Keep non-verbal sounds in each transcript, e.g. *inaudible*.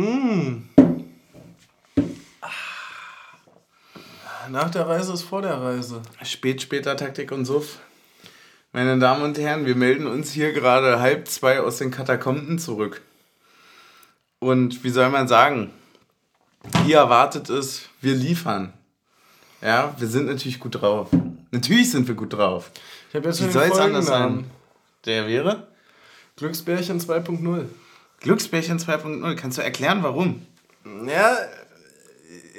Mm. Nach der Reise ist vor der Reise. Spät, später Taktik und Suff. Meine Damen und Herren, wir melden uns hier gerade halb zwei aus den Katakomben zurück. Und wie soll man sagen? Hier erwartet es, wir liefern. Ja, wir sind natürlich gut drauf. Natürlich sind wir gut drauf. Ich habe jetzt Wie soll es anders sein? Der wäre? Glücksbärchen 2.0. Glücksbärchen 2.0. Kannst du erklären, warum? Ja,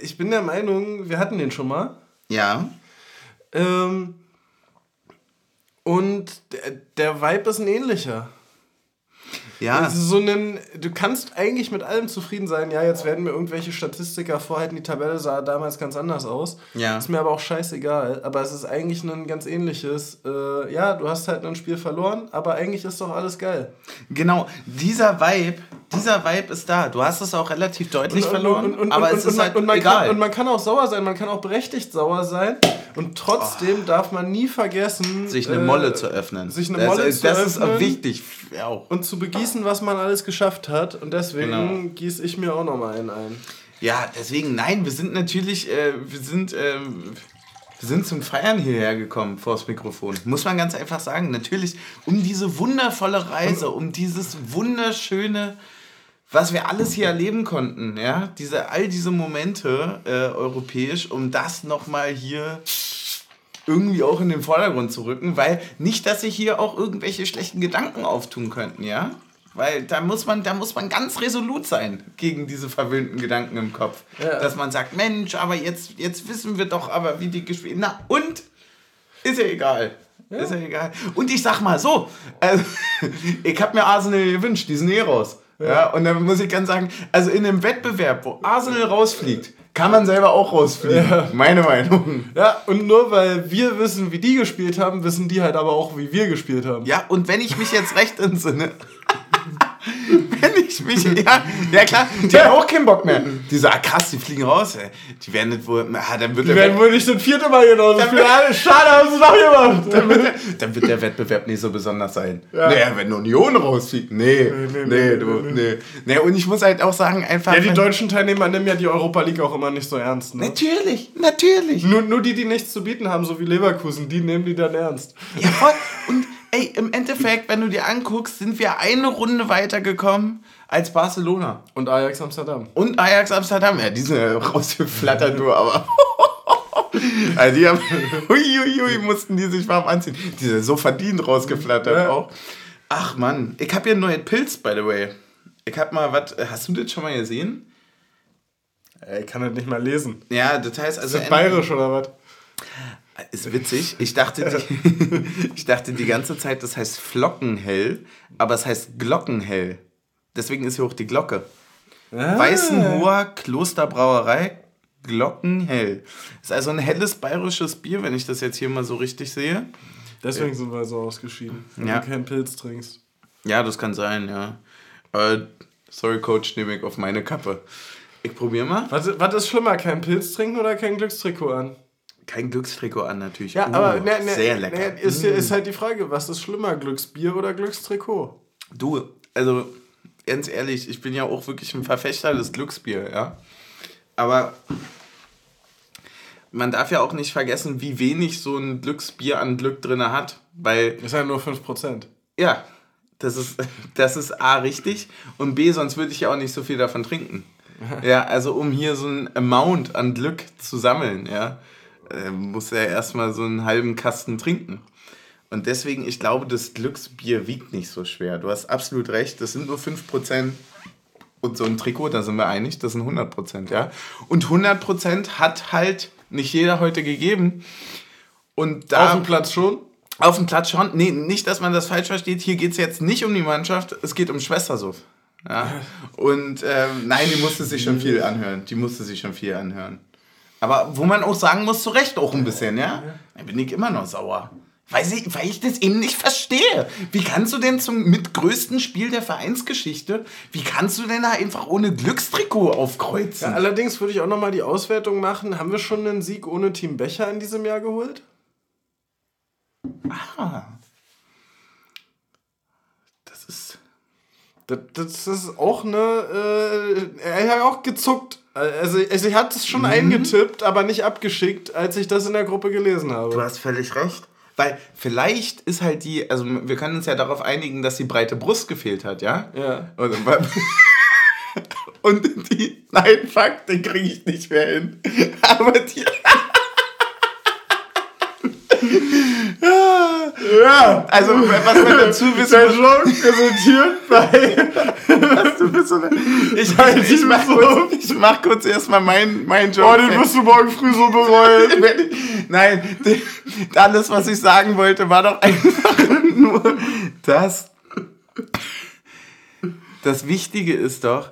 ich bin der Meinung, wir hatten den schon mal. Ja. Ähm, und der, der Vibe ist ein ähnlicher. Ja. So einen, du kannst eigentlich mit allem zufrieden sein. Ja, jetzt werden mir irgendwelche Statistiker vorhalten, die Tabelle sah damals ganz anders aus. Ja. Ist mir aber auch scheißegal. Aber es ist eigentlich ein ganz ähnliches. Äh, ja, du hast halt ein Spiel verloren, aber eigentlich ist doch alles geil. Genau, dieser Vibe, dieser Vibe ist da. Du hast es auch relativ deutlich verloren, aber es ist halt und man egal. Kann, und man kann auch sauer sein, man kann auch berechtigt sauer sein. Und trotzdem darf man nie vergessen, sich eine äh, Molle zu öffnen. sich eine das, Molle ist- zu das öffnen. ist wichtig. Ja, auch. und zu begießen, was man alles geschafft hat. Und deswegen Genau. gieße ich mir auch nochmal einen ein. Ja, deswegen, nein, wir sind natürlich, äh, wir sind, ähm, wir sind zum Feiern hierher gekommen vors Mikrofon. Muss man ganz einfach sagen. Natürlich um diese wundervolle Reise, um dieses wunderschöne, was wir alles hier erleben konnten, ja, diese, all diese Momente äh, europäisch, um das nochmal hier irgendwie auch in den Vordergrund zu rücken, weil nicht, dass sich hier auch irgendwelche schlechten Gedanken auftun könnten, ja? Weil da muss man, da muss man ganz resolut sein gegen diese verwöhnten Gedanken im Kopf. Ja. Dass man sagt, Mensch, aber jetzt, jetzt wissen wir doch aber, wie die gespielt. Na und? Ist ja egal. Ist ja egal. Und ich sag mal so, also, *laughs* ich habe mir Arsenal gewünscht, die sind eh raus. Ja. und dann muss ich ganz sagen, also in einem Wettbewerb, wo Arsenal rausfliegt, kann man selber auch rausfliegen. Meine Meinung. Ja, und nur weil wir wissen, wie die gespielt haben, wissen die halt aber auch, wie wir gespielt haben. Ja, und wenn ich mich jetzt recht entsinne, *laughs* wenn ich mich, ja, ja klar, die haben auch keinen Bock mehr. Die sagen, ah, krass, die fliegen raus, ey. Die werden nicht wohl, ah, dann wird Die werden wohl nicht das vierte Mal genauso Dann wird- Alles schade, haben sie noch gemacht. *laughs* dann wird, der, dann wird der Wettbewerb nicht so besonders sein. Naja, wenn Union rausfliegt, nee, nee, nee, du, nee, nee. und ich muss halt auch sagen, einfach... Ja, die deutschen Teilnehmer nehmen ja die Europa League auch immer nicht so ernst. Ne? Natürlich, natürlich. Nur, nur die, die nichts zu bieten haben, so wie Leverkusen, die nehmen die dann ernst. Ja, voll. Und ey, im Endeffekt, wenn du dir anguckst, sind wir eine Runde weitergekommen als Barcelona. Und Ajax Amsterdam. Und Ajax Amsterdam. Ja, die sind ja rausgeflattert, du, aber. *laughs* also die haben. Uiuiui, mussten die sich warm anziehen. Die sind so verdient rausgeflattert Ja. auch. Ach Mann, ich habe hier einen neuen Pilz, by the way. Ich hab mal was. Hast du das schon mal gesehen? Ey, ich kann das nicht mal lesen. Ja, das heißt also. Ist das bayerisch oder was? Ist witzig. Ich dachte, die, *laughs* ich dachte die ganze Zeit, das heißt Flockenhell, aber es heißt Glockenhell. Deswegen ist hier auch die Glocke. Ah. Weißenhoher Klosterbrauerei Glockenhell. Ist also ein helles bayerisches Bier, wenn ich das jetzt hier mal so richtig sehe. Deswegen sind wir so ausgeschieden, wenn Ja. du keinen Pilz trinkst. Ja, das kann sein, ja. Äh, sorry, Coach, nehme ich auf meine Kappe. Ich probiere mal. Was, was ist schlimmer, kein Pilz trinken oder kein Glückstrikot an? Kein Glückstrikot an, natürlich. Ja, Uh, aber ne, ne, sehr lecker. Mm. Ne, ist, ist halt die Frage, was ist schlimmer, Glücksbier oder Glückstrikot? Du, also ganz ehrlich, ich bin ja auch wirklich ein Verfechter des Glücksbier, ja. Aber man darf ja auch nicht vergessen, wie wenig so ein Glücksbier an Glück drin hat. Weil, Ist ja nur 5%. ja, das ist, *laughs* das ist A richtig und B, sonst würde ich ja auch nicht so viel davon trinken. *laughs* Ja, also um hier so ein Amount an Glück zu sammeln, ja, äh, muss er erstmal so einen halben Kasten trinken. Und deswegen, ich glaube, das Glücksbier wiegt nicht so schwer. Du hast absolut recht, das sind nur 5%. Und so ein Trikot, da sind wir einig, das sind 100%, ja. Und 100% hat halt nicht jeder heute gegeben. Und da Auf dem Platz schon? auf dem Platz schon. Nee, nicht, dass man das falsch versteht. Hier geht es jetzt nicht um die Mannschaft, es geht um Schwestersuff. Ja. *laughs* Und ähm, nein, die musste sich schon viel anhören. Die musste sich schon viel anhören. Aber wo man auch sagen muss, zu Recht auch ein bisschen, ja? Da bin ich immer noch sauer. Weil, sie, weil ich das eben nicht verstehe. Wie kannst du denn zum mitgrößten Spiel der Vereinsgeschichte, wie kannst du denn da einfach ohne Glückstrikot aufkreuzen? Ja, allerdings würde ich auch nochmal die Auswertung machen. Haben wir schon einen Sieg ohne Team Becher in diesem Jahr geholt? Ah. Das ist. Das, das ist auch eine. Äh, er hat auch gezuckt. Also, also ich hatte es schon mhm. eingetippt, aber nicht abgeschickt, als ich das in der Gruppe gelesen habe. Du hast völlig recht. Weil vielleicht ist halt die, also wir können uns ja darauf einigen, dass die breite Brust gefehlt hat, ja? Ja. Und, *laughs* und die, nein, fuck, den kriege ich nicht mehr hin. *laughs* Aber die. Ja, also was man dazu wissen Der Jean präsentiert bei. was du bist so eine, ich, ich, ich, mach kurz, ich mach kurz erstmal meinen mein Job. Oh, den wirst du morgen früh so bereuen. *laughs* Nein, alles, was ich sagen wollte, war doch einfach nur, dass das Wichtige ist doch,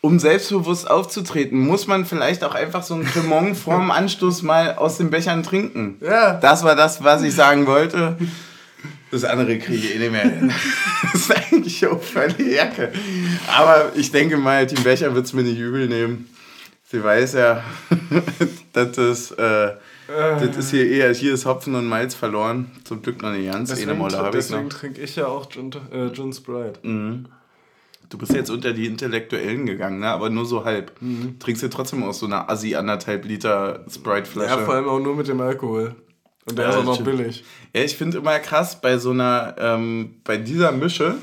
um selbstbewusst aufzutreten, muss man vielleicht auch einfach so ein Cremant vorm *laughs* Anstoß mal aus den Bechern trinken. Ja. Das war das, was ich sagen wollte. Das andere kriege ich eh nicht mehr hin. *laughs* Das ist eigentlich auch völlig Jacke. Aber ich denke mal, Team Becher wird es mir nicht übel nehmen. Sie weiß ja, *laughs* das ist, äh, das ist hier eher, hier ist Hopfen und Malz verloren. Zum Glück noch nicht ganz. Deswegen, deswegen trinke ich ja auch Jun, äh, Jun Sprite. Mhm. Du bist jetzt unter die Intellektuellen gegangen, ne? aber nur so halb. Mhm. Trinkst du trotzdem aus so einer Assi anderthalb Liter Sprite-Flasche. Ja, vor allem auch nur mit dem Alkohol. Und der ja, ist auch noch billig. Ja, ich finde immer krass, bei so einer, ähm, bei dieser Mische,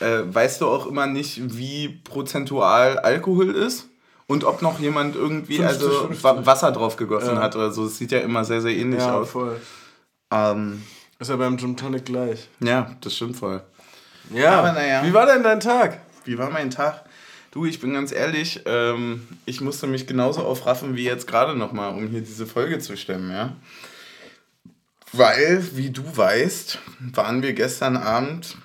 äh, weißt du auch immer nicht, wie prozentual Alkohol ist und ob noch jemand irgendwie 50, also 50. Wasser drauf gegossen ja. hat oder so. Es sieht ja immer sehr, sehr ähnlich ja, aus. Voll. Ähm, ist ja beim Gin Tonic gleich. Ja, das stimmt voll. Ja, aber naja. Wie war denn dein Tag? Wie war mein Tag? Du, ich bin ganz ehrlich, ähm, ich musste mich genauso aufraffen wie jetzt gerade nochmal, um hier diese Folge zu stemmen, ja. Weil, wie du weißt, waren wir gestern Abend,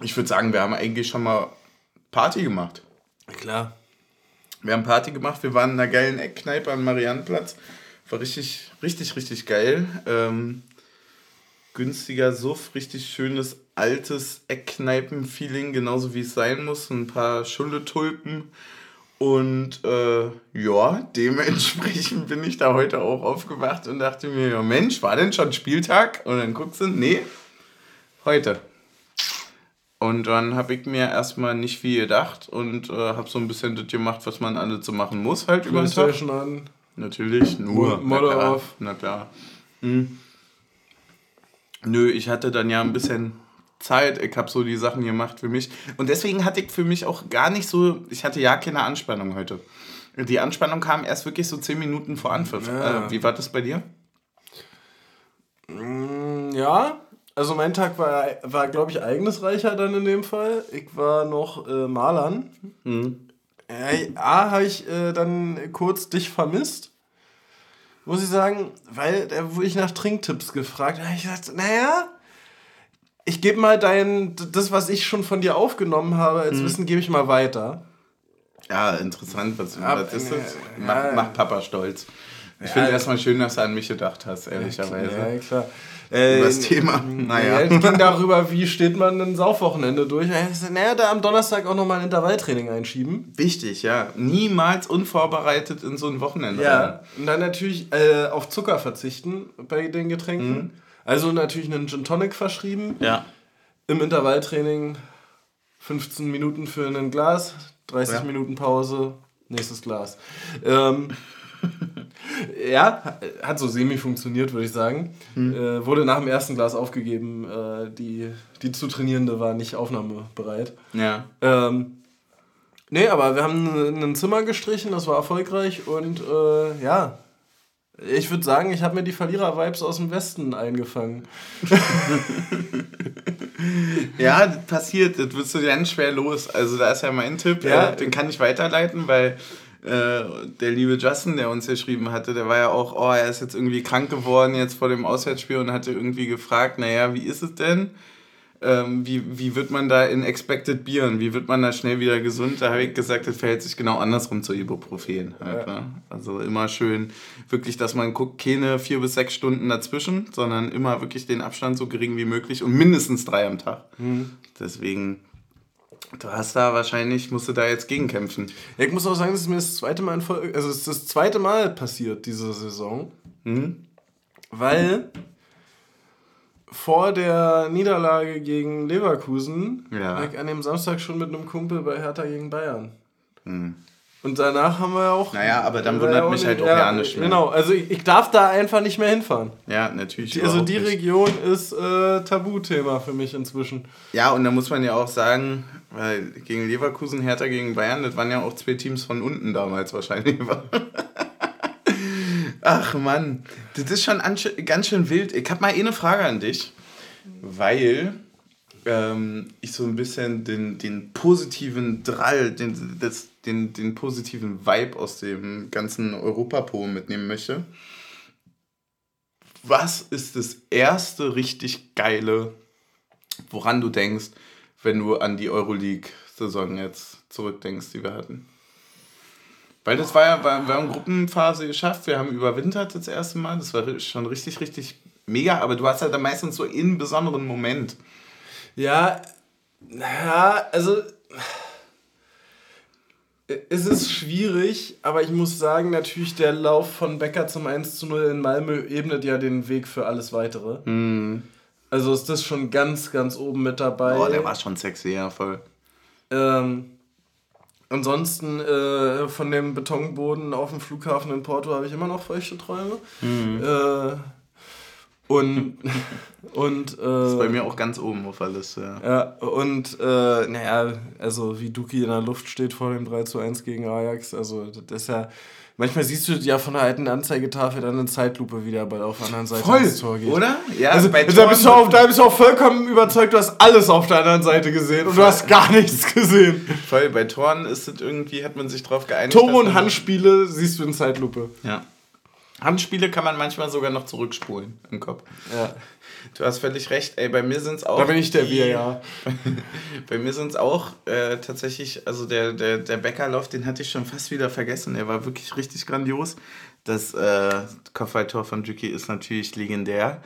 ich würde sagen, wir haben eigentlich schon mal Party gemacht. Klar. Wir haben Party gemacht, wir waren in einer geilen Eckkneipe am Mariannenplatz. War richtig, richtig, richtig geil. Ähm, günstiger Suff, richtig schönes altes Eckkneipen-Feeling, genauso wie es sein muss. Ein paar Schulletulpen. Und äh, ja, dementsprechend bin ich da heute auch aufgewacht und dachte mir, ja Mensch, war denn schon Spieltag? Und dann guckst du, nee, heute. Und dann habe ich mir erstmal nicht viel gedacht und äh, habe so ein bisschen das gemacht, was man alle so machen muss, halt über den Tag. an. Natürlich, nur. Model auf. Na klar. Hm. Nö, ich hatte dann ja ein bisschen Zeit. Ich habe so die Sachen gemacht für mich. Und deswegen hatte ich für mich auch gar nicht so, ich hatte ja keine Anspannung heute. Die Anspannung kam erst wirklich so zehn Minuten vor Anpfiff. Ja. Äh, wie war das bei dir? Mm, ja, also mein Tag war, war glaube ich, ereignisreicher dann in dem Fall. Ich war noch äh, Malern. Mhm. Äh, A, habe ich äh, dann kurz dich vermisst muss ich sagen, weil da wurde ich nach Trinktipps gefragt. Da habe ich gesagt, naja, ich gebe mal dein, das, was ich schon von dir aufgenommen habe, als mhm. Wissen gebe ich mal weiter. Ja, interessant. Was, Ab, was ist das? Mach, mach Papa stolz. Ich ja, finde erstmal schön, dass du an mich gedacht hast, ehrlicherweise. Ja, klar. Äh, das Thema. Naja. Es ging darüber, wie steht man ein Saufwochenende durch. Naja, da am Donnerstag auch nochmal ein Intervalltraining einschieben. Wichtig, ja. Niemals unvorbereitet in so ein Wochenende. Ja. Rein. Und dann natürlich äh, auf Zucker verzichten bei den Getränken. Mhm. Also natürlich einen Gin Tonic verschrieben. Ja. Im Intervalltraining 15 Minuten für ein Glas, 30 ja. Minuten Pause, nächstes Glas. Ähm, *laughs* ja, hat so semi funktioniert, würde ich sagen. Hm. Äh, wurde nach dem ersten Glas aufgegeben. Äh, die, die zu Trainierende war nicht aufnahmebereit. Ja. Ähm, nee, aber wir haben ein Zimmer gestrichen, das war erfolgreich und äh, ja. Ich würde sagen, ich habe mir die Verlierer-Vibes aus dem Westen eingefangen. *laughs* ja, das passiert. Das wirst du ganz schwer los. Also, da ist ja mein Tipp. Ja. Äh, den kann ich weiterleiten, weil äh, der liebe Justin, der uns geschrieben hatte, der war ja auch, oh, er ist jetzt irgendwie krank geworden jetzt vor dem Auswärtsspiel und hatte irgendwie gefragt, naja, wie ist es denn? Ähm, wie, wie wird man da in Expected Bieren, wie wird man da schnell wieder gesund? Da habe ich gesagt, das verhält sich genau andersrum zu Ibuprofen. Halt, ja. ne? Also immer schön wirklich, dass man guckt, keine vier bis sechs Stunden dazwischen, sondern immer wirklich den Abstand so gering wie möglich und mindestens drei am Tag. Mhm. Deswegen Du hast da wahrscheinlich, musst du da jetzt gegenkämpfen. Ja, ich muss auch sagen, das ist mir das zweite Mal in Folge, also es ist das zweite Mal passiert diese Saison. Mhm. Weil vor der Niederlage gegen Leverkusen ja. an dem Samstag schon mit einem Kumpel bei Hertha gegen Bayern. Hm. Und danach haben wir ja auch. Naja, aber dann wundert ja mich halt auch ja, ja nicht mehr. Genau, also ich, ich darf da einfach nicht mehr hinfahren. Ja, natürlich. Die, also die nicht. Region ist äh, Tabuthema für mich inzwischen. Ja, und da muss man ja auch sagen, weil gegen Leverkusen, Hertha gegen Bayern, das waren ja auch zwei Teams von unten damals wahrscheinlich. *laughs* Ach Mann, das ist schon ganz schön wild. Ich habe mal eine Frage an dich, weil ähm, ich so ein bisschen den, den positiven Drall, den, das, den, den positiven Vibe aus dem ganzen Europapo mitnehmen möchte. Was ist das erste richtig geile, woran du denkst, wenn du an die Euroleague-Saison jetzt zurückdenkst, die wir hatten? Weil das war ja, wir haben Gruppenphase geschafft, wir haben überwintert das erste Mal, das war schon richtig, richtig mega, aber du hast halt dann meistens so einen besonderen Moment. Ja, naja, also es ist schwierig, aber ich muss sagen, natürlich der Lauf von Becker zum 1 zu 0 in Malmö ebnet ja den Weg für alles Weitere. Mm. Also ist das schon ganz, ganz oben mit dabei. Oh, der war schon sexy, ja, voll. Ähm, Ansonsten äh, von dem Betonboden auf dem Flughafen in Porto habe ich immer noch feuchte Träume. Mhm. Äh, und *laughs* und äh, das ist bei mir auch ganz oben auf der Liste. Ja, ja und äh, naja, also wie Duki in der Luft steht vor dem 3 zu 1 gegen Ajax, also das ist ja Manchmal siehst du ja von der alten Anzeigetafel dann eine Zeitlupe wieder bei auf der anderen Seite Voll, ins Tor geht. Oder? Ja, also, bei da, bist du auch, da bist du auch vollkommen überzeugt, du hast alles auf der anderen Seite gesehen und du hast gar nichts gesehen. Voll, bei Toren ist es irgendwie, hat man sich drauf geeinigt. Tore und Handspiele siehst du in Zeitlupe. Ja. Handspiele kann man manchmal sogar noch zurückspulen im Kopf. Ja. Du hast völlig recht. Ey, bei mir sind es auch. Da bin ich der Bier, ja. *laughs* bei mir sind es auch äh, tatsächlich, also der, der, der Bäckerlauf, den hatte ich schon fast wieder vergessen. Der war wirklich richtig grandios. Das äh, Kopfballtor von Juki ist natürlich legendär.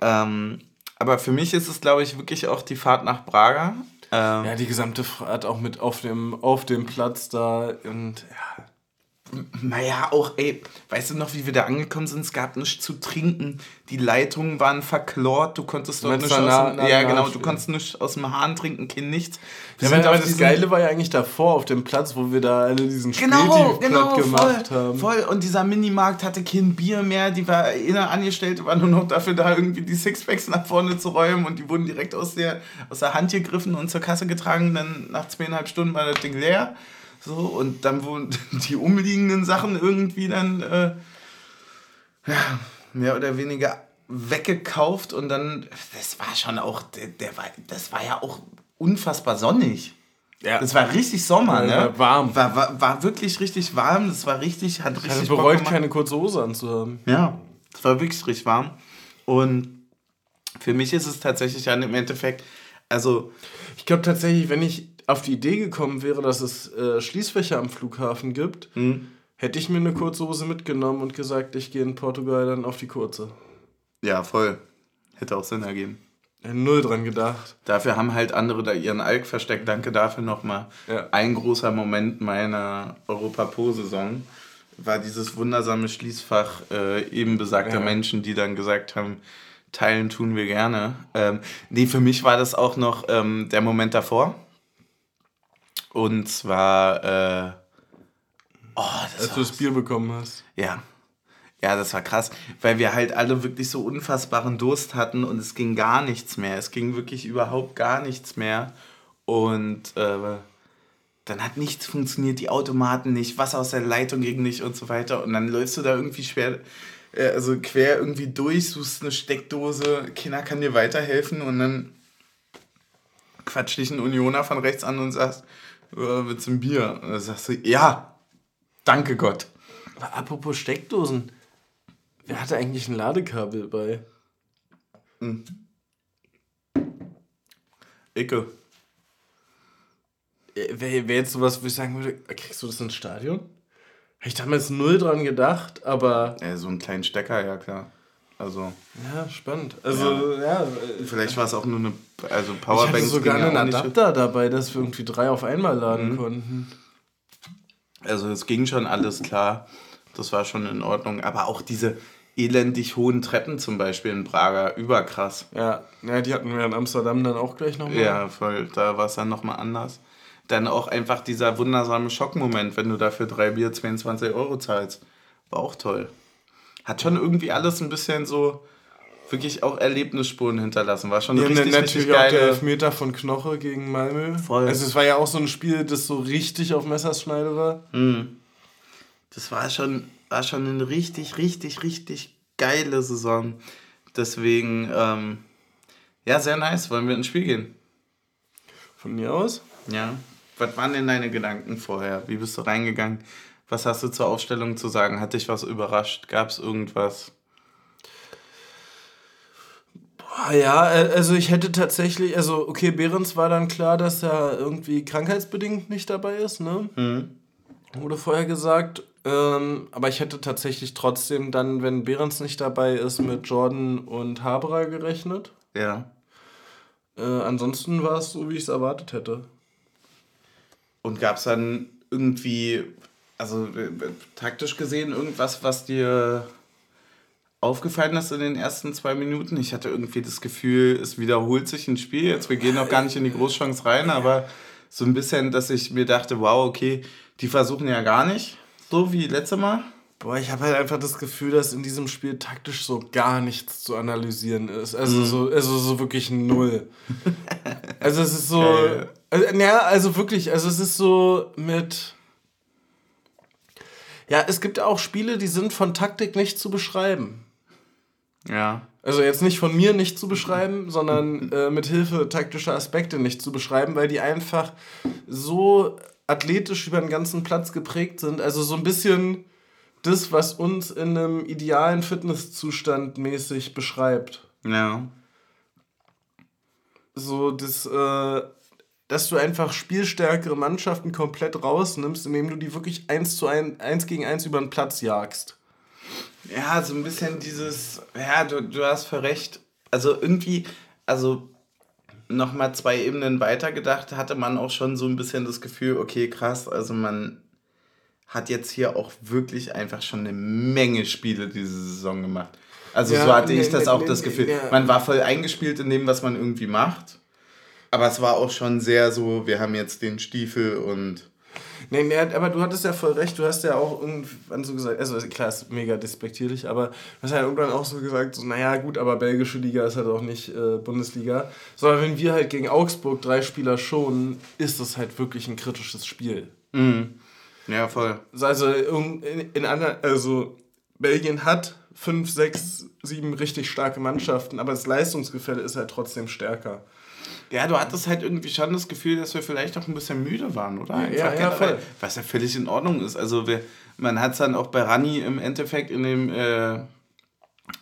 Ähm, aber für mich ist es, glaube ich, wirklich auch die Fahrt nach Braga. Ähm, ja, die gesamte Fahrt auch mit auf dem, auf dem Platz da und ja naja, auch, ey, weißt du noch, wie wir da angekommen sind? Es gab nichts zu trinken. Die Leitungen waren verklort. Du konntest dort nicht aus dem, Ja, genau, du konntest nicht aus dem Hahn trinken, kein nichts. Wir ja, aber das Geile war ja eigentlich davor auf dem Platz, wo wir da alle diesen genau, genau, gemacht voll, haben. Voll, und dieser Minimarkt hatte kein Bier mehr. Die war inner angestellt, war nur noch dafür da, irgendwie die Sixpacks nach vorne zu räumen. Und die wurden direkt aus der, aus der Hand gegriffen und zur Kasse getragen. Dann nach zweieinhalb Stunden war das Ding leer. So, und dann wurden *laughs* die umliegenden Sachen irgendwie dann äh, ja, mehr oder weniger weggekauft und dann, das war schon auch, der, der war, das war ja auch unfassbar sonnig. Ja. Das war richtig Sommer, ne? War warm. War, war, war wirklich richtig warm. Das war richtig, hat richtig. Ich bereut, keine kurze Hose anzuhaben. Ja, es war wirklich richtig warm. Und für mich ist es tatsächlich dann im Endeffekt, also. Ich glaube tatsächlich, wenn ich auf die Idee gekommen wäre, dass es äh, Schließfächer am Flughafen gibt, mhm. hätte ich mir eine kurze Hose mitgenommen und gesagt, ich gehe in Portugal dann auf die kurze. Ja, voll. Hätte auch Sinn ergeben. Null dran gedacht. Dafür haben halt andere da ihren Alk versteckt. Danke dafür nochmal. Ja. Ein großer Moment meiner Europa-Po-Saison war dieses wundersame Schließfach äh, eben besagter ja. Menschen, die dann gesagt haben, teilen tun wir gerne. Ähm, nee, für mich war das auch noch ähm, der Moment davor. Und zwar, äh, oh, das als du das Bier bekommen hast. Ja. Ja, das war krass, weil wir halt alle wirklich so unfassbaren Durst hatten und es ging gar nichts mehr. Es ging wirklich überhaupt gar nichts mehr. Und äh, dann hat nichts funktioniert, die Automaten nicht, Wasser aus der Leitung ging nicht und so weiter. Und dann läufst du da irgendwie schwer, äh, also quer irgendwie durch, suchst eine Steckdose, keiner kann dir weiterhelfen und dann quatscht dich ein Unioner von rechts an und sagst, willst du ein Bier? Und dann sagst du, ja, danke Gott. Aber apropos Steckdosen, wer hatte eigentlich ein Ladekabel bei? Hm. Icke. Wäre wär jetzt sowas, wo ich sagen würde, kriegst du das ins Stadion? Hätte ich damals null dran gedacht, aber. Ja, so einen kleinen Stecker, ja klar. Also. Ja, spannend. Also, ja. ja Vielleicht war es auch nur eine also Powerbank. Ich hatte sogar einen Adapter dabei, dass wir irgendwie drei auf einmal laden mhm. konnten. Also, es ging schon alles klar. Das war schon in Ordnung. Aber auch diese, elendig hohen Treppen zum Beispiel in Prager. Überkrass. Ja, ja die hatten wir in Amsterdam dann auch gleich nochmal. Ja, voll. Da war es dann nochmal anders. Dann auch einfach dieser wundersame Schockmoment, wenn du dafür drei Bier 22 Euro zahlst. War auch toll. Hat schon irgendwie alles ein bisschen so wirklich auch Erlebnisspuren hinterlassen. War schon ja, richtig, natürlich richtig geile... auch der Elfmeter von Knoche gegen Malmö. Voll. Also es war ja auch so ein Spiel, das so richtig auf Messerschneide war. Mhm. Das war schon, war schon eine richtig, richtig, richtig geile Saison. Deswegen, ähm, ja, sehr nice. Wollen wir ins Spiel gehen? Von mir aus? Ja. Was waren denn deine Gedanken vorher? Wie bist du reingegangen? Was hast du zur Aufstellung zu sagen? Hat dich was überrascht? Gab es irgendwas? Boah, ja, äh, also ich hätte tatsächlich, also okay, Behrens war dann klar, dass er irgendwie krankheitsbedingt nicht dabei ist, ne? Mhm. Wurde vorher gesagt. Ähm, aber ich hätte tatsächlich trotzdem dann, wenn Behrens nicht dabei ist, mit Jordan und Haberer gerechnet. Ja. Äh, ansonsten war es so, wie ich es erwartet hätte. Und gab es dann irgendwie, also äh, taktisch gesehen, irgendwas, was dir aufgefallen ist in den ersten zwei Minuten? Ich hatte irgendwie das Gefühl, es wiederholt sich ein Spiel. Jetzt, wir gehen noch gar nicht in die Großchance rein, aber so ein bisschen, dass ich mir dachte, wow, okay, die versuchen ja gar nicht so wie letztes Mal? Boah, ich habe halt einfach das Gefühl, dass in diesem Spiel taktisch so gar nichts zu analysieren ist. Also, mhm. so, also so wirklich null. *laughs* also es ist so. Also, ja, also wirklich, also es ist so mit. Ja, es gibt auch Spiele, die sind von Taktik nicht zu beschreiben. Ja. Also jetzt nicht von mir nicht zu beschreiben, sondern äh, mit Hilfe taktischer Aspekte nicht zu beschreiben, weil die einfach so athletisch über den ganzen Platz geprägt sind. Also so ein bisschen das, was uns in einem idealen Fitnesszustand mäßig beschreibt. Ja. So das, äh, dass du einfach spielstärkere Mannschaften komplett rausnimmst, indem du die wirklich eins zu ein, eins gegen eins über den Platz jagst. Ja, so ein bisschen dieses, ja, du, du hast für recht. Also irgendwie, also nochmal zwei Ebenen weitergedacht, hatte man auch schon so ein bisschen das Gefühl, okay, krass, also man hat jetzt hier auch wirklich einfach schon eine Menge Spiele diese Saison gemacht. Also ja, so hatte nee, ich das nee, auch nee, das Gefühl. Man war voll eingespielt in dem, was man irgendwie macht. Aber es war auch schon sehr so, wir haben jetzt den Stiefel und Nee, nee, aber du hattest ja voll recht. Du hast ja auch irgendwann so gesagt, also klar, ist mega despektierlich, aber du hast ja irgendwann auch so gesagt, so, naja, gut, aber belgische Liga ist halt auch nicht äh, Bundesliga. Sondern wenn wir halt gegen Augsburg drei Spieler schonen, ist das halt wirklich ein kritisches Spiel. Mhm. Ja, voll. Also in, in anderen, also Belgien hat fünf, sechs, sieben richtig starke Mannschaften, aber das Leistungsgefälle ist halt trotzdem stärker. Ja, du hattest halt irgendwie schon das Gefühl, dass wir vielleicht auch ein bisschen müde waren, oder? Einfach ja, ja, voll. Was ja völlig in Ordnung ist. Also wir, man hat es dann auch bei Rani im Endeffekt in dem, äh,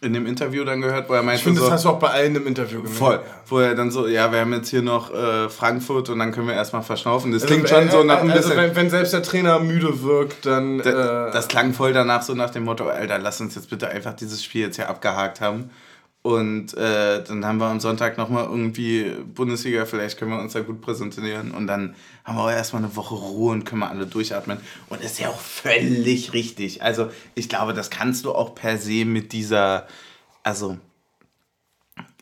in dem Interview dann gehört, wo er meinte. Ich finde, so, das hast du auch bei allen im Interview gemacht. Voll. Wo er dann so, ja, wir haben jetzt hier noch äh, Frankfurt und dann können wir erstmal verschnaufen. Das also, klingt schon äh, so nach ein also bisschen. Wenn, wenn, selbst der Trainer müde wirkt, dann. Da, äh, das klang voll danach so nach dem Motto, Alter, lass uns jetzt bitte einfach dieses Spiel jetzt hier abgehakt haben. Und äh, dann haben wir am Sonntag nochmal irgendwie Bundesliga, vielleicht können wir uns da gut präsentieren. Und dann haben wir auch erstmal eine Woche Ruhe und können wir alle durchatmen. Und das ist ja auch völlig richtig. Also ich glaube, das kannst du auch per se mit dieser, also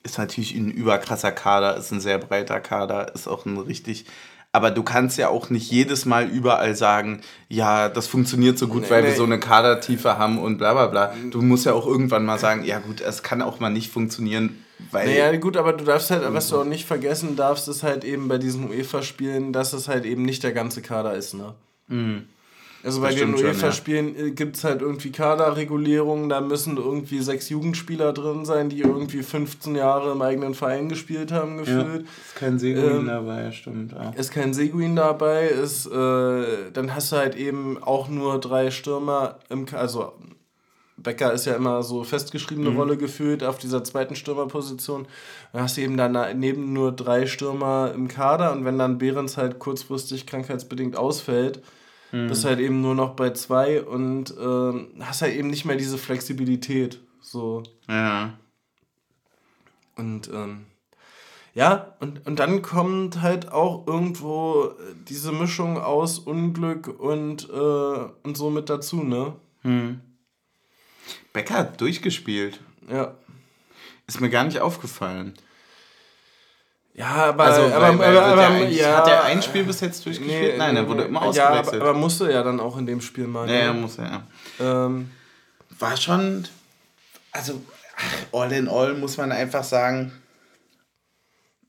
ist natürlich ein überkrasser Kader, ist ein sehr breiter Kader, ist auch ein richtig aber du kannst ja auch nicht jedes Mal überall sagen, ja, das funktioniert so gut, nee, weil nee. wir so eine Kadertiefe haben und bla bla bla. Du musst ja auch irgendwann mal sagen, ja gut, es kann auch mal nicht funktionieren, weil. Naja, gut, aber du darfst halt, was du auch nicht vergessen darfst, ist halt eben bei diesen UEFA-Spielen, dass es halt eben nicht der ganze Kader ist, ne? Mhm. Also bei den UEFA-Spielen ja. Äh, gibt es halt irgendwie Kaderregulierungen, da müssen irgendwie sechs Jugendspieler drin sein, die irgendwie 15 Jahre im eigenen Verein gespielt haben, gefühlt. Ja, ist kein Seguin ähm, dabei, stimmt. Ja. Ist kein Seguin dabei, ist, äh, dann hast du halt eben auch nur drei Stürmer im also Becker ist ja immer so festgeschriebene mhm. Rolle gefühlt auf dieser zweiten Stürmerposition. Dann hast du eben daneben nur drei Stürmer im Kader und wenn dann Behrens halt kurzfristig krankheitsbedingt ausfällt, Mhm. Bist halt eben nur noch bei zwei und äh, hast halt eben nicht mehr diese Flexibilität. So. Ja. Und ähm, ja, und, und dann kommt halt auch irgendwo diese Mischung aus Unglück und, äh, und so mit dazu, ne? Hm. Becker hat durchgespielt. Ja. Ist mir gar nicht aufgefallen. Ja, aber, Also, aber, weil- aber, weil aber, er eigentlich- ja, hat er ein Spiel bis jetzt durchgespielt? Nein, er wurde immer Ja, ausgewechselt. aber, aber musste ja dann auch in dem Spiel mal. Ja, ja, ne? muss er, ja. Ähm, War schon. Also, all in all muss man einfach sagen,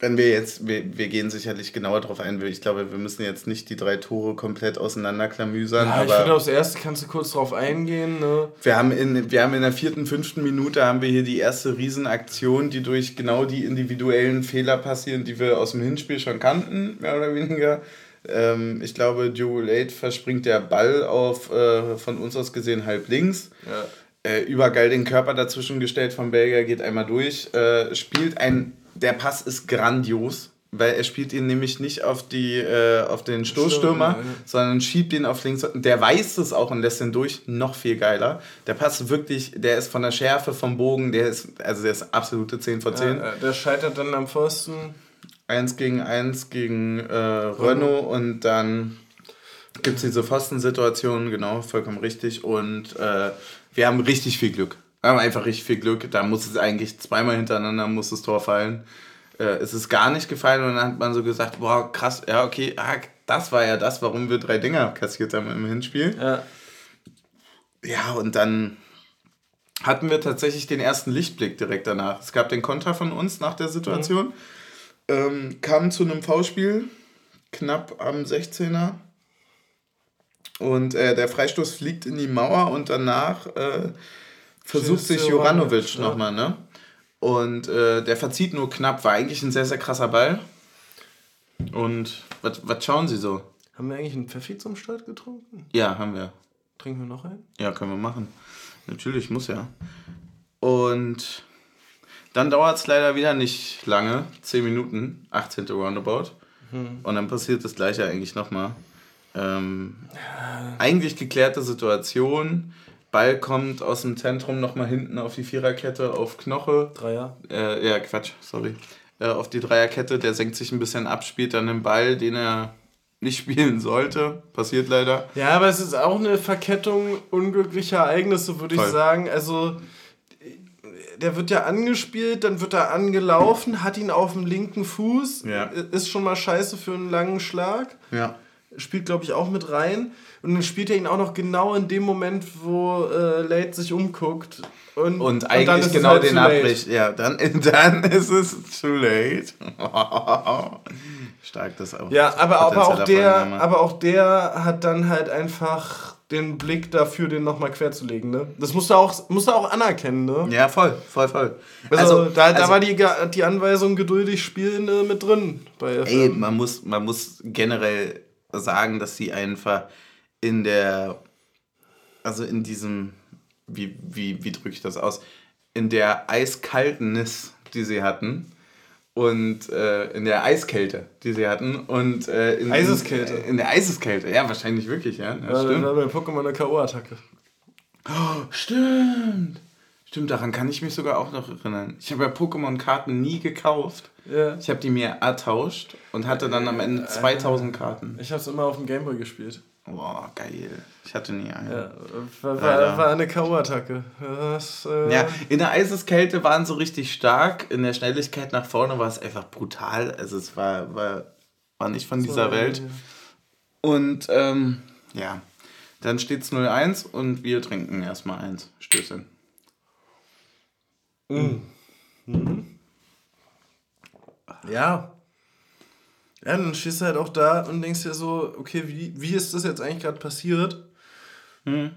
wenn wir jetzt, wir, wir gehen sicherlich genauer drauf ein, ich glaube, wir müssen jetzt nicht die drei Tore komplett auseinanderklamüsern, ja, ich finde, aber aufs Erste kannst du kurz drauf eingehen. Ne? wir haben, in, wir haben in der vierten, fünften Minute haben wir hier die erste Riesenaktion, die durch genau die individuellen Fehler passieren, die wir aus dem Hinspiel schon kannten, mehr oder weniger. Ähm, ich glaube, Joe Late verspringt der Ball auf, äh, von uns aus gesehen, halb links. Ja. äh, übergeil den Körper dazwischen gestellt vom Belgier, geht einmal durch, äh, spielt ein, der Pass ist grandios, weil er spielt ihn nämlich nicht auf, die, äh, auf den Stoßstürmer, ja, ja. sondern schiebt ihn auf links. Der weiß es auch und lässt ihn durch, noch viel geiler. Der Pass wirklich, der ist von der Schärfe vom Bogen, der ist, also der ist absolute 10 von 10. Ja, der scheitert dann am Pfosten. Eins gegen eins gegen äh, Renault und dann gibt es diese Pfostensituation, genau, vollkommen richtig. Und äh, wir haben richtig viel Glück. Wir haben einfach richtig viel Glück. Da muss es eigentlich zweimal hintereinander muss das Tor fallen. Äh, es ist gar nicht gefallen und dann hat man so gesagt, boah, krass, ja, okay, ah, das war ja das, warum wir drei Dinger kassiert haben im Hinspiel. Ja. Ja, und dann hatten wir tatsächlich den ersten Lichtblick direkt danach. Es gab den Konter von uns nach der Situation. Ähm, kam zu einem V-Spiel, knapp am 16er. Und äh, der Freistoß fliegt in die Mauer und danach äh, versucht sich Juranovic ja. nochmal, ne? Und äh, der verzieht nur knapp, war eigentlich ein sehr, sehr krasser Ball. Und was schauen Sie so? Haben wir eigentlich einen Pfeffi zum Start getrunken? Ja, haben wir. Trinken wir noch einen? Ja, können wir machen. Natürlich, muss ja. Und dann dauert es leider wieder nicht lange, 10 Minuten, 18. Roundabout. Und dann passiert das gleiche eigentlich nochmal. Ähm, eigentlich geklärte Situation. Ball kommt aus dem Zentrum nochmal hinten auf die Viererkette auf Knoche. Dreier. Äh, ja, Quatsch, sorry. Äh, auf die Dreierkette, der senkt sich ein bisschen ab, spielt dann den Ball, den er nicht *laughs* spielen sollte. Passiert leider. Ja, aber es ist auch eine Verkettung unglücklicher Ereignisse, würde ich sagen. Also, der wird ja angespielt, dann wird er angelaufen, hat ihn auf dem linken Fuß. Ja. Ist schon mal scheiße für einen langen Schlag. Ja. Spielt, glaube ich, auch mit rein. Und dann spielt er ihn auch noch genau in dem Moment, wo äh, Late sich umguckt. Und, Und dann eigentlich ist es genau halt den abbricht. Ja, dann, *laughs* dann ist es too late. Stark das auch. Ja, aber, aber, auch der, aber auch der hat dann halt einfach den Blick dafür, den nochmal querzulegen. Ne? Das musst du auch, musst du auch anerkennen. Ne? Ja, voll, voll, voll. Also, da, da also- war die, die Anweisung geduldig spielen äh, mit drin bei FM. Ey, man muss, man muss generell sagen, dass sie einfach in der, also in diesem, wie, wie, wie drücke ich das aus, in der Eiskaltnis, die sie hatten und äh, in der Eiskälte, die sie hatten und äh, in, Eiseskälte. In, in der Eiseskälte, ja, wahrscheinlich wirklich, ja. ja Ja, stimmt. da war bei Pokémon eine K.O.-Attacke. Stimmt. Stimmt, daran kann ich mich sogar auch noch erinnern. Ich habe ja Pokémon-Karten nie gekauft. Ja. Ich habe die mir ertauscht und hatte dann am Ende 2000 Karten. Ich hab's immer auf dem Gameboy gespielt. Boah, geil. Ich hatte nie eine. Ja, war, war, war eine K.O.-Attacke. Äh, Ja, in der Eiseskälte waren sie richtig stark. In der Schnelligkeit nach vorne war es einfach brutal. Also es war, war, war nicht von dieser Welt. Und ähm, ja, dann steht es 0-1 und wir trinken erstmal eins. Stößchen. Ja. Ja, dann stehst du halt auch da und denkst dir so, okay, wie, wie ist das jetzt eigentlich gerade passiert? Hm.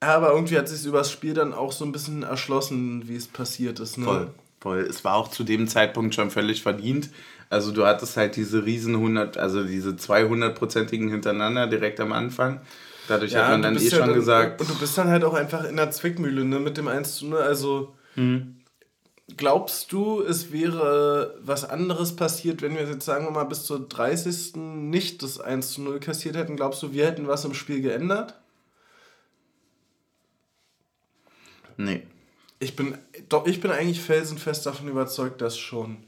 Aber irgendwie hat sich übers Spiel dann auch so ein bisschen erschlossen, wie es passiert ist. Ne? Voll, voll. Es war auch zu dem Zeitpunkt schon völlig verdient. Also du hattest halt diese riesen 100, also diese 200-prozentigen hintereinander direkt am Anfang. Dadurch hat man dann eh ja schon dann, gesagt, Und du bist dann halt auch einfach in der Zwickmühle, ne, mit dem 1 zu 0. Also, Hm. Glaubst du, es wäre was anderes passiert, wenn wir jetzt, sagen wir mal, bis zur 30. nicht das 1 zu 0 kassiert hätten? Glaubst du, wir hätten was im Spiel geändert? nee. Ich bin, doch, ich bin eigentlich felsenfest davon überzeugt, dass schon.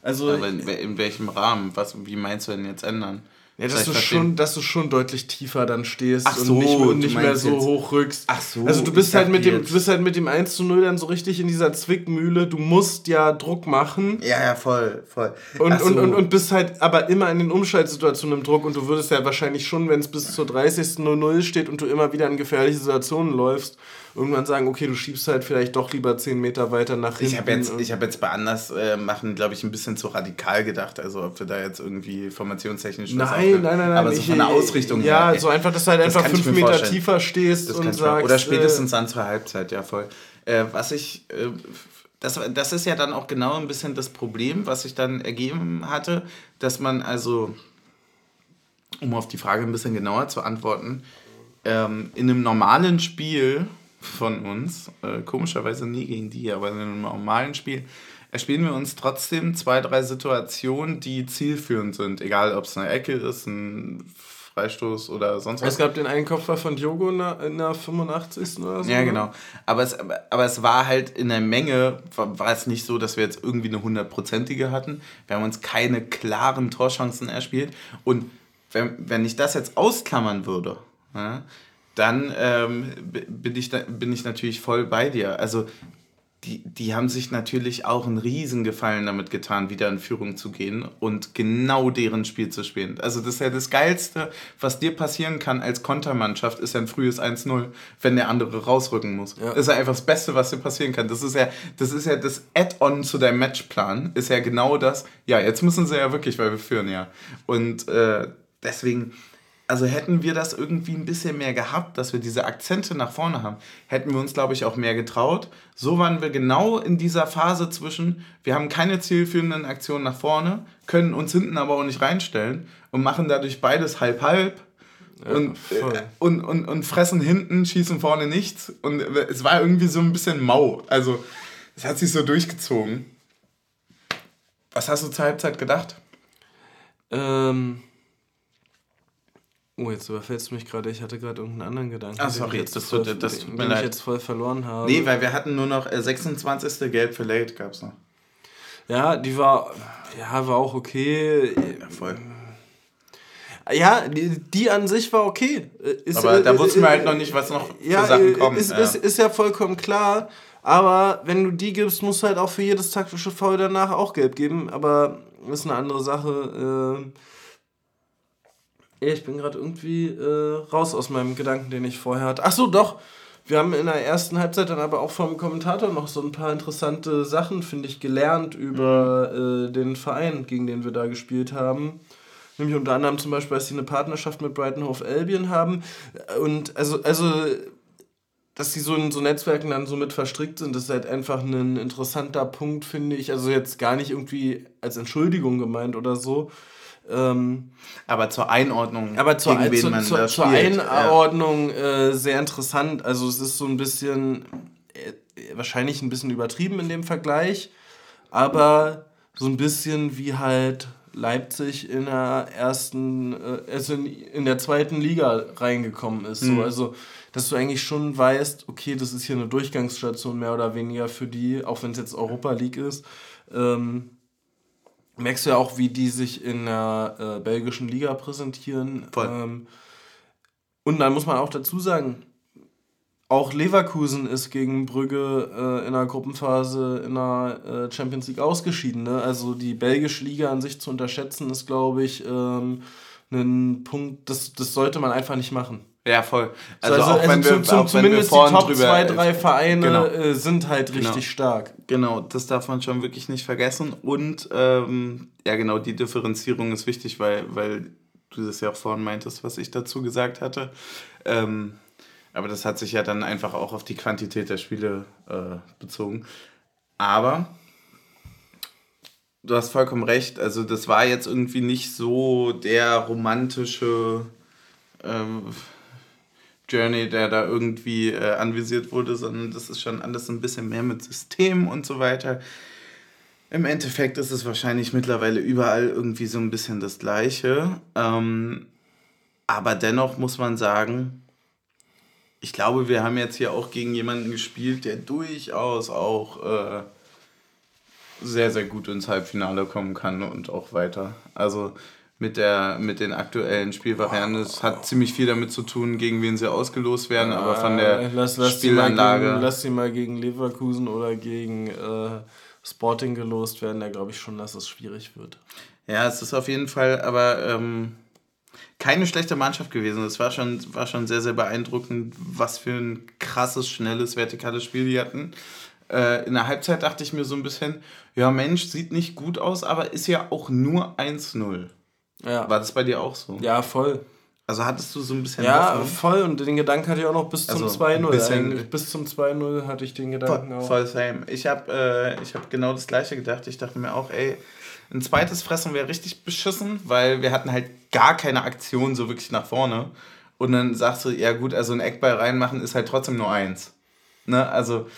Also, Aber in, in welchem Rahmen? Was, wie meinst du denn jetzt ändern? Ja, dass du, schon, dass du schon deutlich tiefer dann stehst Ach so, und nicht, und nicht mehr so jetzt. hoch rückst. Ach so. Also du bist halt mit dem, du bist halt mit dem 1 zu 0 dann so richtig in dieser Zwickmühle. Du musst ja Druck machen. Ja, ja, voll, voll. Und, so. und, und, und bist halt aber immer in den Umschaltsituationen im Druck und du würdest ja wahrscheinlich schon, wenn es bis zur 30. 0 steht und du immer wieder in gefährliche Situationen läufst, irgendwann sagen, okay, du schiebst halt vielleicht doch lieber 10 Meter weiter nach hinten. Ich habe jetzt, hab jetzt bei anders äh, machen, glaube ich, ein bisschen zu radikal gedacht. Also ob wir da jetzt irgendwie formationstechnisch Nein, nein, nein, nein. Aber so von der Ausrichtung Ja, her, so einfach, dass du halt einfach 5 Meter vorstellen. tiefer stehst das und sagst... Oder spätestens äh, an zur Halbzeit, ja voll. Äh, was ich... Äh, das, das ist ja dann auch genau ein bisschen das Problem, was sich dann ergeben hatte, dass man also, um auf die Frage ein bisschen genauer zu antworten, ähm, in einem normalen Spiel von uns, äh, komischerweise nie gegen die, aber in einem normalen Spiel, erspielen wir uns trotzdem zwei, drei Situationen, die zielführend sind. Egal, ob es eine Ecke ist, ein Freistoß oder sonst was. Es gab den einen Kopfball von Diogo in der, in der 85. oder so. Ja, ne? genau. Aber es, aber es war halt in der Menge, war, war es nicht so, dass wir jetzt irgendwie eine hundertprozentige hatten. Wir haben uns keine klaren Torchancen erspielt. Und wenn, wenn ich das jetzt ausklammern würde, ja, dann ähm, bin, ich bin ich natürlich voll bei dir. Also die, die haben sich natürlich auch einen Riesengefallen damit getan, wieder in Führung zu gehen und genau deren Spiel zu spielen. Also das ist ja das Geilste, was dir passieren kann als Kontermannschaft, ist ja ein frühes 1-0, wenn der andere rausrücken muss. Ja. Das ist ja einfach das Beste, was dir passieren kann. Das ist ja das, ist ja das Add-on zu deinem Matchplan, ist ja genau das, ja, jetzt müssen sie ja wirklich, weil wir führen ja. Und äh, deswegen also hätten wir das irgendwie ein bisschen mehr gehabt, dass wir diese Akzente nach vorne haben, hätten wir uns, glaube ich, auch mehr getraut. So waren wir genau in dieser Phase zwischen, wir haben keine zielführenden Aktionen nach vorne, können uns hinten aber auch nicht reinstellen und machen dadurch beides halb-halb. Ja, und, äh, und, und, und fressen hinten, schießen vorne nichts. Und es war irgendwie so ein bisschen mau. Also, es hat sich so durchgezogen. Was hast du zur Halbzeit gedacht? Ähm, Oh, jetzt überfällst du mich gerade. Ich hatte gerade irgendeinen anderen Gedanken. Ach, sorry, jetzt das, voll, tut, das tut mir leid. ich jetzt voll verloren habe. Nee, weil wir hatten nur noch äh, 26. Gelb für Late gab es noch. Ja, die war, ja, war auch okay. Ja, voll. Ja, die, die an sich war okay. Ist, aber da wussten äh, wir halt noch nicht, was noch ja, für Sachen kommen. Ist, ja. Ist, ist ja vollkommen klar. Aber wenn du die gibst, musst du halt auch für jedes taktische Foul danach auch gelb geben. Aber ist eine andere Sache. Äh, ich bin gerade irgendwie äh, raus aus meinem Gedanken, den ich vorher hatte. Ach so, doch. Wir haben in der ersten Halbzeit dann aber auch vom Kommentator noch so ein paar interessante Sachen, finde ich, gelernt über mhm. äh, den Verein, gegen den wir da gespielt haben. Nämlich unter anderem zum Beispiel, dass sie eine Partnerschaft mit Brighton Hove Albion haben. Und also, also dass sie so in so Netzwerken dann so mit verstrickt sind, ist halt einfach ein interessanter Punkt, finde ich. Also jetzt gar nicht irgendwie als Entschuldigung gemeint oder so, ähm, aber zur Einordnung, aber zur, gegen wen zu, man zu, da zur Einordnung ja. äh, sehr interessant. Also es ist so ein bisschen, äh, wahrscheinlich ein bisschen übertrieben in dem Vergleich, aber so ein bisschen wie halt Leipzig in der ersten, äh, also in, in der zweiten Liga reingekommen ist. Mhm. So, also, dass du eigentlich schon weißt, okay, das ist hier eine Durchgangsstation mehr oder weniger für die, auch wenn es jetzt Europa League ist. Ähm, merkst du ja auch, wie die sich in der äh, belgischen Liga präsentieren. Voll. Ähm, und dann muss man auch dazu sagen, auch Leverkusen ist gegen Brügge äh, in der Gruppenphase in der äh, Champions League ausgeschieden. Ne? Also die belgische Liga an sich zu unterschätzen, ist, glaube ich, ähm, ein Punkt, das, das sollte man einfach nicht machen. Ja, voll. Also, also, auch also wenn wir, zum, auch zumindest wenn wir die Top drüber, zwei, drei Vereine genau. äh, sind halt richtig genau. stark. Genau, das darf man schon wirklich nicht vergessen. Und ähm, ja, genau, die Differenzierung ist wichtig, weil, weil du das ja auch vorhin meintest, was ich dazu gesagt hatte. Ähm, aber das hat sich ja dann einfach auch auf die Quantität der Spiele äh, bezogen. Aber du hast vollkommen recht. Also das war jetzt irgendwie nicht so der romantische ähm, Journey, der da irgendwie äh, anvisiert wurde, sondern das ist schon alles ein bisschen mehr mit System und so weiter. Im Endeffekt ist es wahrscheinlich mittlerweile überall irgendwie so ein bisschen das Gleiche. Ähm, aber dennoch muss man sagen, ich glaube, wir haben jetzt hier auch gegen jemanden gespielt, der durchaus auch äh, sehr, sehr gut ins Halbfinale kommen kann und auch weiter. Also mit, der, mit den aktuellen Spielvarianten. Es hat ziemlich viel damit zu tun, gegen wen sie ausgelost werden, aber von der Äh, lass, lass Spielanlage. Mal gegen, lass sie mal gegen Leverkusen oder gegen äh, Sporting gelost werden. Da glaube ich schon, dass es schwierig wird. Ja, es ist auf jeden Fall aber ähm, keine schlechte Mannschaft gewesen. Es war schon, war schon sehr, sehr beeindruckend, was für ein krasses, schnelles, vertikales Spiel die hatten. Äh, in der Halbzeit dachte ich mir so ein bisschen, ja Mensch, sieht nicht gut aus, aber ist ja auch nur 1-0. Ja. War das bei dir auch so? Ja, voll. Also hattest du so ein bisschen Ja, Hoffnung? voll. Und den Gedanken hatte ich auch noch bis zum Also, 2-0. ein bisschen- eigentlich. Bis zum 2-0 hatte ich den Gedanken auch. Voll same. Ich habe äh, ich hab genau das gleiche gedacht. Ich dachte mir auch, ey, ein zweites Fressen wäre richtig beschissen, weil wir hatten halt gar keine Aktion so wirklich nach vorne. Und dann sagst du, ja gut, also ein Eckball reinmachen ist halt trotzdem nur eins. Ne? Also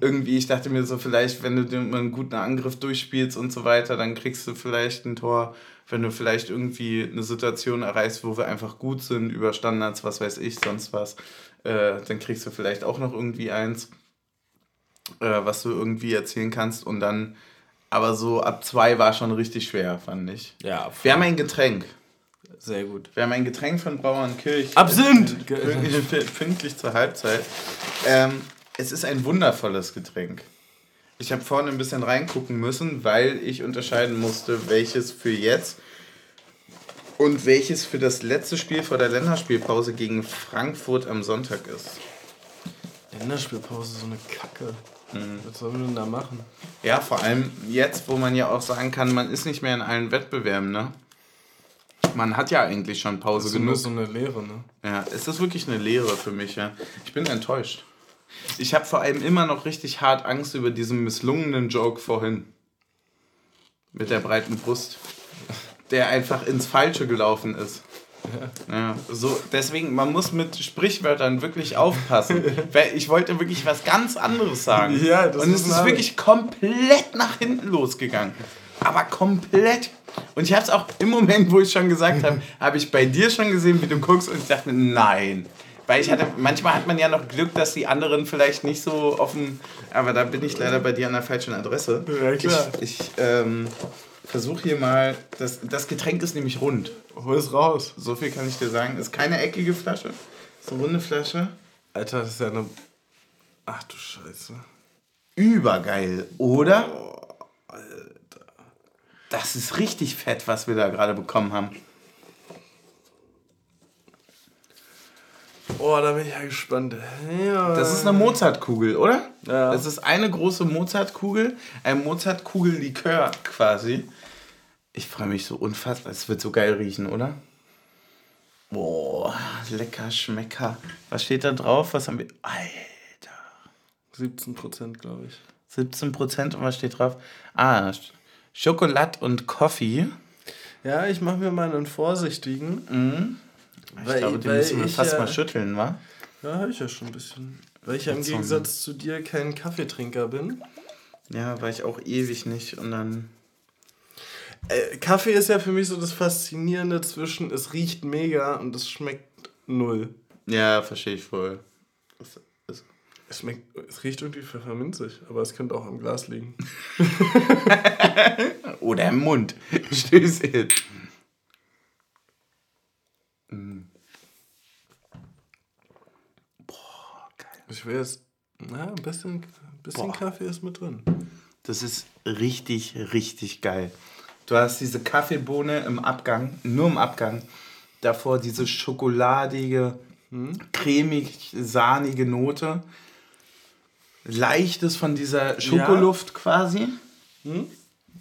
irgendwie, ich dachte mir so, vielleicht, wenn du einen guten Angriff durchspielst und so weiter, dann kriegst du vielleicht ein Tor, wenn du vielleicht irgendwie eine Situation erreichst, wo wir einfach gut sind, über Standards, was weiß ich, sonst was, äh, dann kriegst du vielleicht auch noch irgendwie eins äh, was du irgendwie erzählen kannst. Und dann, aber so ab zwei war schon richtig schwer, fand ich. Ja, Wir haben ein Getränk. sehr gut. Wir haben ein Getränk von Brauernkirch. Absinth! Pünktlich, pünktlich zur Halbzeit. Ähm, es ist ein wundervolles Getränk. Ich habe vorne ein bisschen reingucken müssen, weil ich unterscheiden musste, welches für jetzt und welches für das letzte Spiel vor der Länderspielpause gegen Frankfurt am Sonntag ist. Länderspielpause, so eine Kacke. Mhm. Was sollen wir denn da machen? Ja, vor allem jetzt, wo man ja auch sagen kann, man ist nicht mehr in allen Wettbewerben, ne? Man hat ja eigentlich schon Pause Das ist nur genug. so eine Lehre, ne? Ja, ist wirklich eine Lehre für mich, ja. Ich bin enttäuscht. Ich habe vor allem immer noch richtig hart Angst über diesen misslungenen Joke vorhin. Mit der breiten Brust. Der einfach ins Falsche gelaufen ist. Ja, so, deswegen, man muss mit Sprichwörtern wirklich aufpassen. *laughs* Ich wollte wirklich was ganz anderes sagen. Ja, das Und es ist wirklich komplett nach hinten losgegangen. Aber komplett. Und ich habe es auch im Moment, wo ich schon gesagt habe, habe ich bei dir schon gesehen, wie du guckst und ich dachte mir, nein. Weil ich hatte, manchmal hat man ja noch Glück, dass die anderen vielleicht nicht so offen, aber da bin ich leider bei dir an der falschen Adresse. Ja, klar. Ich, ich ähm, versuche hier mal, das, das Getränk ist nämlich rund. Hol es raus. So viel kann ich dir sagen. Ist keine eckige Flasche, ist eine runde Flasche. Alter, das ist ja eine. Ach du Scheiße. Übergeil, oder? Das ist richtig fett, was wir da gerade bekommen haben. Oh, da bin ich ja gespannt. Ja. Das ist eine Mozartkugel, oder? Ja. Das ist eine große Mozartkugel, ein Mozartkugel-Likör quasi. Ich freue mich so unfassbar. Es wird so geil riechen, oder? Boah, lecker, schmecker. Was steht da drauf? Was haben wir? Alter. 17 Prozent, glaube ich. 17 Prozent und was steht drauf? Ah, Sch- Schokolad und Coffee. Ja, ich mache mir mal einen vorsichtigen. Ich Weil- glaube, die weil müssen wir fast ja- mal schütteln, wa? Ja, habe ich ja schon ein bisschen. Weil ich ja im Gegensatz zu dir kein Kaffeetrinker bin. Ja, war ich auch ewig nicht und dann. Äh, Kaffee ist ja für mich so das Faszinierende zwischen es riecht mega und es schmeckt null. Ja, verstehe ich voll. Das ist Es, schmeckt, es riecht irgendwie pfefferminzig, aber es könnte auch am Glas liegen. *laughs* Oder im Mund. Stößchen. Ich will jetzt. Na, ein bisschen, ein bisschen Boah. Kaffee ist mit drin. Das ist richtig, richtig geil. Du hast diese Kaffeebohne im Abgang, nur im Abgang. Davor diese schokoladige, cremig, sahnige Note. Leichtes von dieser Schokoluft quasi.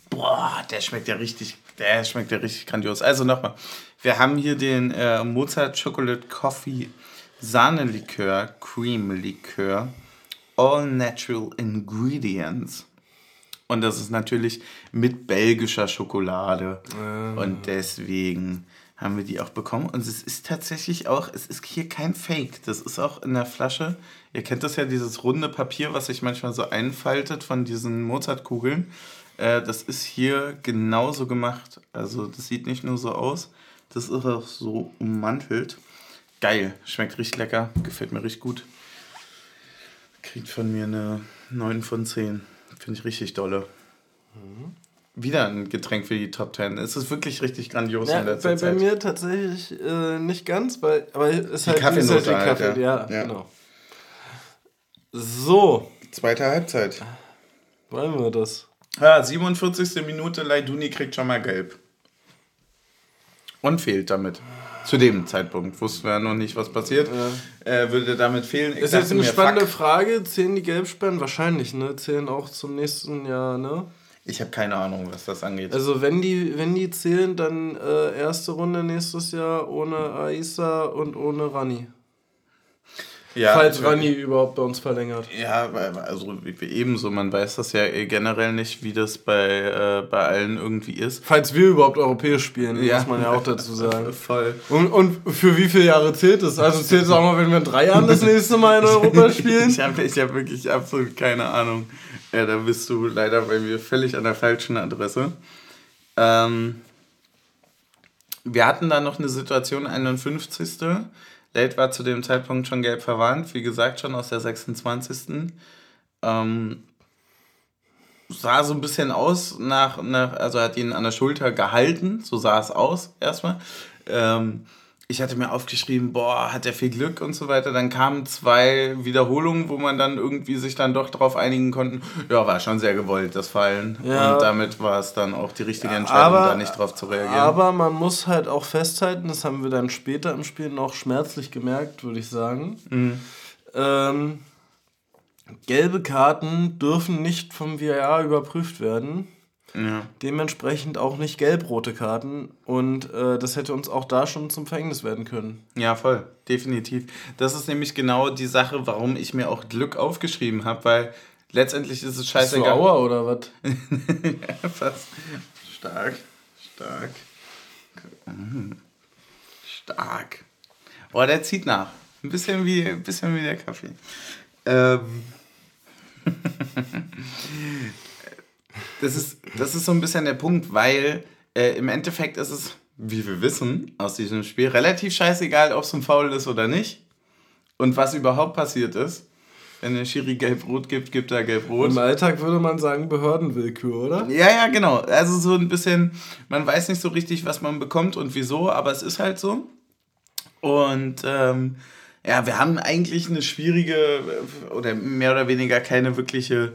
Boah, der schmeckt ja richtig, der schmeckt ja richtig grandios. Also nochmal, wir haben hier den äh, Mozart Chocolate Coffee Sahnelikör, Cream Likör, All Natural Ingredients. Und das ist natürlich mit belgischer Schokolade. Und deswegen haben wir die auch bekommen. Und es ist tatsächlich auch, es ist hier kein Fake. Das ist auch in der Flasche. Ihr kennt das ja, dieses runde Papier, was sich manchmal so einfaltet von diesen Mozartkugeln. Äh, das ist hier genauso gemacht. Also das sieht nicht nur so aus, das ist auch so ummantelt. Geil, schmeckt richtig lecker, gefällt mir richtig gut. Kriegt von mir eine 9 von 10. Finde ich richtig dolle. wieder ein Getränk für die Top Ten. Es ist wirklich richtig grandios Ja, in letzter bei, bei Zeit. mir tatsächlich äh, nicht ganz, weil aber es ist Die halt Kaffeenote ist halt die halt, Kaffee, ja. ja, Ja. genau. So, Zweite Halbzeit. wollen wir das? Ja, 47. Minute, Leiduni kriegt schon mal gelb. Und fehlt damit. Zu dem Zeitpunkt wussten wir ja noch nicht, was passiert. Äh, würde damit fehlen. Ich Ist jetzt eine mir, spannende fuck, Frage. Zählen die Gelbsperren? Wahrscheinlich, ne? Zählen auch zum nächsten Jahr, ne? Ich habe keine Ahnung, was das angeht. Also wenn die, wenn die zählen, dann äh, erste Runde nächstes Jahr ohne Aisa und ohne Rani. Ja, Falls äh, Rani überhaupt bei uns verlängert. Ja, weil- also ebenso, man weiß das ja eh generell nicht, wie das bei, äh, bei allen irgendwie ist. Falls wir überhaupt europäisch spielen, Ja. muss man ja auch dazu sagen. *laughs* Voll. Und, und für wie viele Jahre zählt es? Also zählt es auch mal, wenn wir in drei Jahren das nächste Mal in Europa *laughs* spielen? Ich habe ich hab wirklich absolut keine Ahnung. Ja, da bist du leider bei mir völlig an der falschen Adresse. Ähm, wir hatten da noch eine Situation, 51. Late war zu dem Zeitpunkt schon gelb verwarnt, wie gesagt, schon aus der 26. Ähm, sah so ein bisschen aus nach, nach, also hat ihn an der Schulter gehalten, so sah es aus erstmal. Ähm, ich hatte mir aufgeschrieben, boah, hat er viel Glück und so weiter. Dann kamen zwei Wiederholungen, wo man dann irgendwie sich dann doch darauf einigen konnten, ja, war schon sehr gewollt, das Fallen. Ja. Und damit war es dann auch die richtige Entscheidung, Aber- da nicht drauf zu reagieren. Aber man muss halt auch festhalten, das haben wir dann später im Spiel noch schmerzlich gemerkt, würde ich sagen. Mhm. Ähm, gelbe Karten dürfen nicht vom VAR überprüft werden. Ja. Dementsprechend auch nicht gelb-rote Karten. Und äh, das hätte uns auch da schon zum Verhängnis werden können. Ja, voll, definitiv. Das ist nämlich genau die Sache, warum ich mir auch Glück aufgeschrieben habe, weil letztendlich ist es Bist du. Auer oder was? *laughs* ja, fast. Stark, stark. Mhm. Stark. Oh, der zieht nach. Ein bisschen wie, ein bisschen wie der Kaffee. Ähm. *laughs* das, ist, das ist so ein bisschen der Punkt, weil äh, im Endeffekt ist es, wie wir wissen aus diesem Spiel, relativ scheißegal, ob es ein Foul ist oder nicht. Und was überhaupt passiert ist. Wenn der Schiri gelb-rot gibt, gibt er gelb-rot. Im Alltag würde man sagen Behördenwillkür, oder? Ja, ja, genau. Also so ein bisschen, man weiß nicht so richtig, was man bekommt und wieso, aber es ist halt so. Und ähm, ja, wir haben eigentlich eine schwierige äh, oder mehr oder weniger keine wirkliche,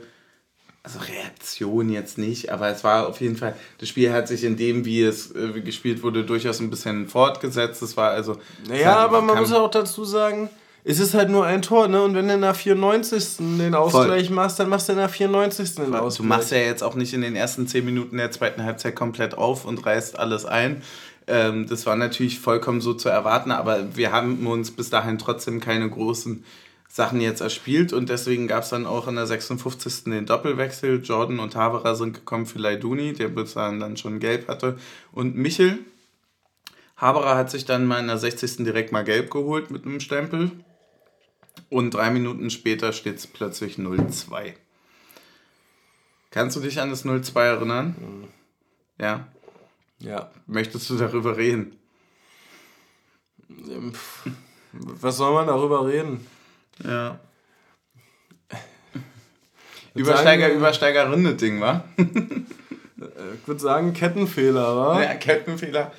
also Reaktion jetzt nicht, aber es war auf jeden Fall, das Spiel hat sich in dem, wie es äh, gespielt wurde, durchaus ein bisschen fortgesetzt. Es war also. Naja, aber man muss auch dazu sagen, es ist halt nur ein Tor, ne? Und wenn du in der 94. den Ausgleich machst, dann machst du in der 94. den Ausgleich. Du machst ja jetzt auch nicht in den ersten zehn Minuten der zweiten Halbzeit komplett auf und reißt alles ein. Ähm, das war natürlich vollkommen so zu erwarten, aber wir haben uns bis dahin trotzdem keine großen Sachen jetzt erspielt und deswegen gab es dann auch in der 56. den Doppelwechsel. Jordan und Haverer sind gekommen für Leiduni, der bis dann schon gelb hatte, und Michel. Haberer hat sich dann mal in der 60. direkt mal gelb geholt mit einem Stempel. Und drei Minuten später steht es plötzlich 0-2. Kannst du dich an das 0-2 erinnern? Ja. Ja. Möchtest du darüber reden? Ähm, Was soll man darüber reden? Ja. Übersteiger, sagen- Übersteigerinnen Ding, wa? Äh, Ich würde sagen, Kettenfehler, wa? Ja, Kettenfehler.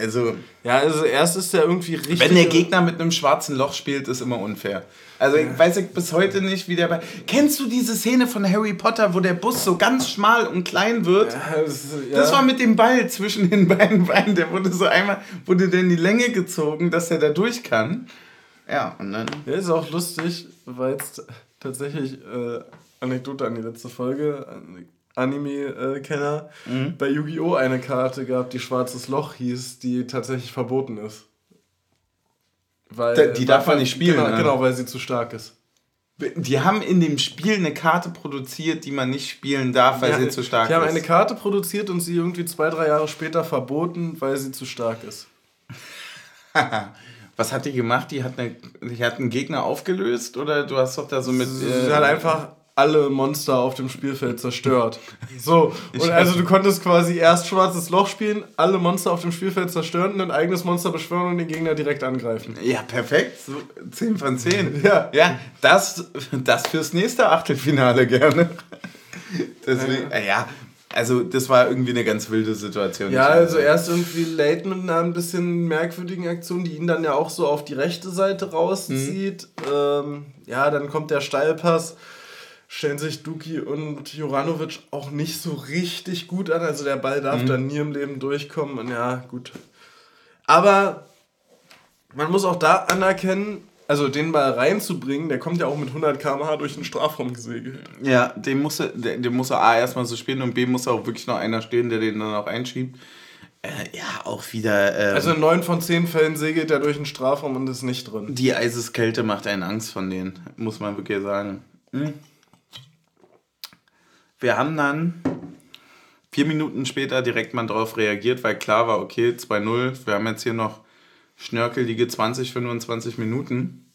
Also, Ja, also erst ist der irgendwie richtig. wenn der Gegner mit einem schwarzen Loch spielt, ist immer unfair. Also, ich weiß ich bis heute nicht, wie der bei. Kennst du diese Szene von Harry Potter, wo der Bus so ganz schmal und klein wird? Ja, das, ja. Das war mit dem Ball zwischen den *laughs* beiden Beinen. Der wurde so einmal, wurde der in die Länge gezogen, dass er da durch kann. Ja, und dann. Ja, ist auch lustig, weil es tatsächlich äh, Anekdote an die letzte Folge, an- Anime-Kenner, Mhm. bei Yu-Gi-Oh! eine Karte gab, die Schwarzes Loch hieß, die tatsächlich verboten ist. Weil, Da- die darf man nicht spielen, Genau, ne? genau, weil sie zu stark ist. Die haben in dem Spiel eine Karte produziert, die man nicht spielen darf, weil Ja, sie zu stark Die haben ist. eine Karte produziert und sie irgendwie zwei, drei Jahre später verboten, weil sie zu stark ist. *laughs* Was hat die gemacht? Die hat, eine, die hat einen Gegner aufgelöst oder du hast doch da so mit. Sie äh, hat einfach alle Monster auf dem Spielfeld zerstört. So, *laughs* und also du konntest quasi erst schwarzes Loch spielen, alle Monster auf dem Spielfeld zerstören und ein eigenes Monster beschwören und den Gegner direkt angreifen. Ja, perfekt. So 10 von 10. Ja. Ja, das, das fürs nächste Achtelfinale gerne. *laughs* Deswegen, äh, ja, also das war irgendwie eine ganz wilde Situation. Ja, also erst irgendwie Late mit einer ein bisschen merkwürdigen Aktion, die ihn dann ja auch so auf die rechte Seite rauszieht. Mhm. Ähm, ja, dann kommt der Steilpass, stellen sich Duki und Juranovic auch nicht so richtig gut an. Also der Ball darf mhm. dann nie im Leben durchkommen. Und ja, gut. Aber man muss auch da anerkennen, also den Ball reinzubringen, der kommt ja auch mit 100 km/h durch den Strafraum gesegelt. Ja, den muss er, den muss er A erstmal so spielen und B muss auch wirklich noch einer stehen, der den dann auch einschiebt. Äh, ja, auch wieder. Ähm, also in 9 von 10 Fällen segelt er durch den Strafraum und ist nicht drin. Die Eiseskälte macht einen Angst von denen, muss man wirklich sagen. Hm. Wir haben dann vier Minuten später direkt mal drauf reagiert, weil klar war, okay, 2-0, wir haben jetzt hier noch schnörkelige 20, 25 Minuten.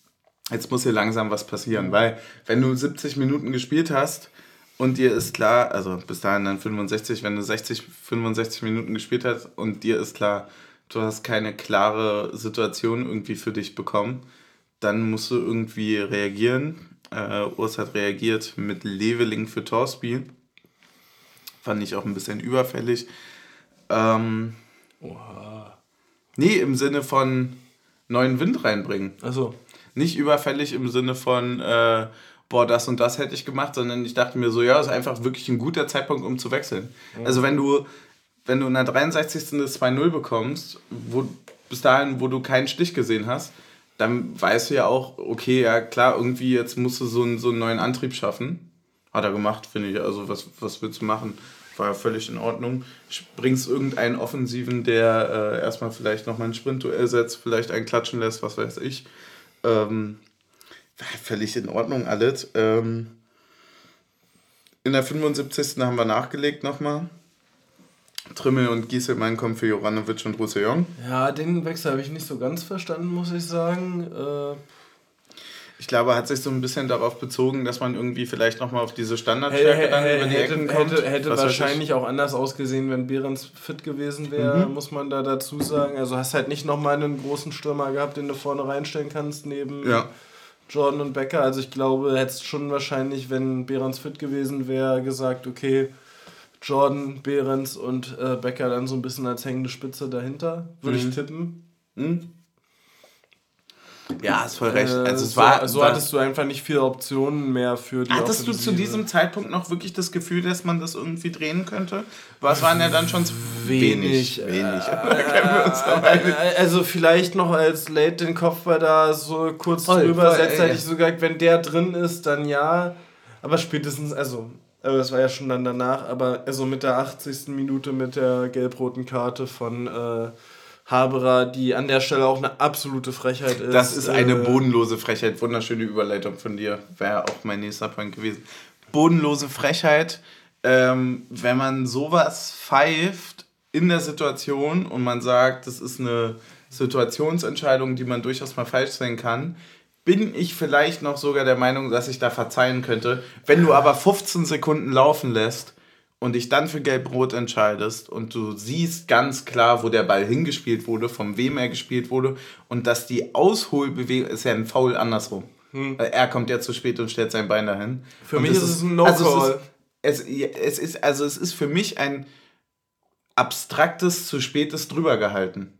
Jetzt muss hier langsam was passieren, weil wenn du 70 Minuten gespielt hast und dir ist klar, also bis dahin dann 65, wenn du 60, 65 Minuten gespielt hast und dir ist klar, du hast keine klare Situation irgendwie für dich bekommen, dann musst du irgendwie reagieren. Äh, Urs hat reagiert mit Leveling für Torspiel. Fand ich auch ein bisschen überfällig. Ähm, Oha. Nee, im Sinne von neuen Wind reinbringen. Also Nicht überfällig im Sinne von, äh, boah, das und das hätte ich gemacht, sondern ich dachte mir so, ja, ist einfach wirklich ein guter Zeitpunkt, um zu wechseln. Mhm. Also wenn du, wenn du in der 63. das 2-0 bekommst, wo, bis dahin, wo du keinen Stich gesehen hast, dann weißt du ja auch, okay, ja klar, irgendwie jetzt musst du so einen, so einen neuen Antrieb schaffen. Hat er gemacht, finde ich. Also was, was willst du machen? War völlig in Ordnung. Bringst irgendeinen Offensiven, der äh, erstmal vielleicht nochmal ein Sprintduell setzt, vielleicht einen klatschen lässt, was weiß ich. Ähm, völlig in Ordnung alles. Ähm, in der 75. haben wir nachgelegt nochmal. Trimmel und Gieselmann kommen für Joranovic und Roussillon. Ja, den Wechsel habe ich nicht so ganz verstanden, muss ich sagen. Äh ich glaube, hat sich so ein bisschen darauf bezogen, dass man irgendwie vielleicht nochmal auf diese Standardstärke dann über die hätte, Ecken kommt. Hätte, hätte wahrscheinlich auch anders ausgesehen, wenn Behrens fit gewesen wäre, mhm. muss man da dazu sagen. Also hast halt nicht nochmal einen großen Stürmer gehabt, den du vorne reinstellen kannst, neben ja. Jordan und Becker. Also ich glaube, hättest schon wahrscheinlich, wenn Behrens fit gewesen wäre, gesagt, okay, Jordan, Behrens und äh, Becker dann so ein bisschen als hängende Spitze dahinter, würde mhm. ich tippen. Mhm. Ja, hast voll recht. Also es war, so, so hattest du einfach nicht viele Optionen mehr für die Hattest du zu diesem Zeitpunkt noch wirklich das Gefühl, dass man das irgendwie drehen könnte? Was waren ja dann schon wenig, wenig. wenig. Äh, *laughs* also vielleicht noch als Late den Kopfball da so kurz voll, drüber setzt, hätte ich sogar, wenn der drin ist, dann ja. Aber spätestens, also aber das war ja schon dann danach, aber also mit der 80. Minute mit der gelb-roten Karte von äh, Haberer, die an der Stelle auch eine absolute Frechheit ist. Das ist eine äh, bodenlose Frechheit. Wunderschöne Überleitung von dir. Wäre auch mein nächster Point gewesen. Bodenlose Frechheit, ähm, wenn man sowas pfeift in der Situation und man sagt, das ist eine Situationsentscheidung, die man durchaus mal falsch sehen kann, bin ich vielleicht noch sogar der Meinung, dass ich da verzeihen könnte. Wenn du aber 15 Sekunden laufen lässt und dich dann für Gelb-Rot entscheidest und du siehst ganz klar, wo der Ball hingespielt wurde, von wem er gespielt wurde und dass die Ausholbewegung ist ja ein Foul andersrum. Hm. Er kommt ja zu spät und stellt sein Bein dahin. Für und mich ist es ein No-Call. Also es, ist, es, es, ist, also es ist für mich ein abstraktes, zu spätes drüber gehalten.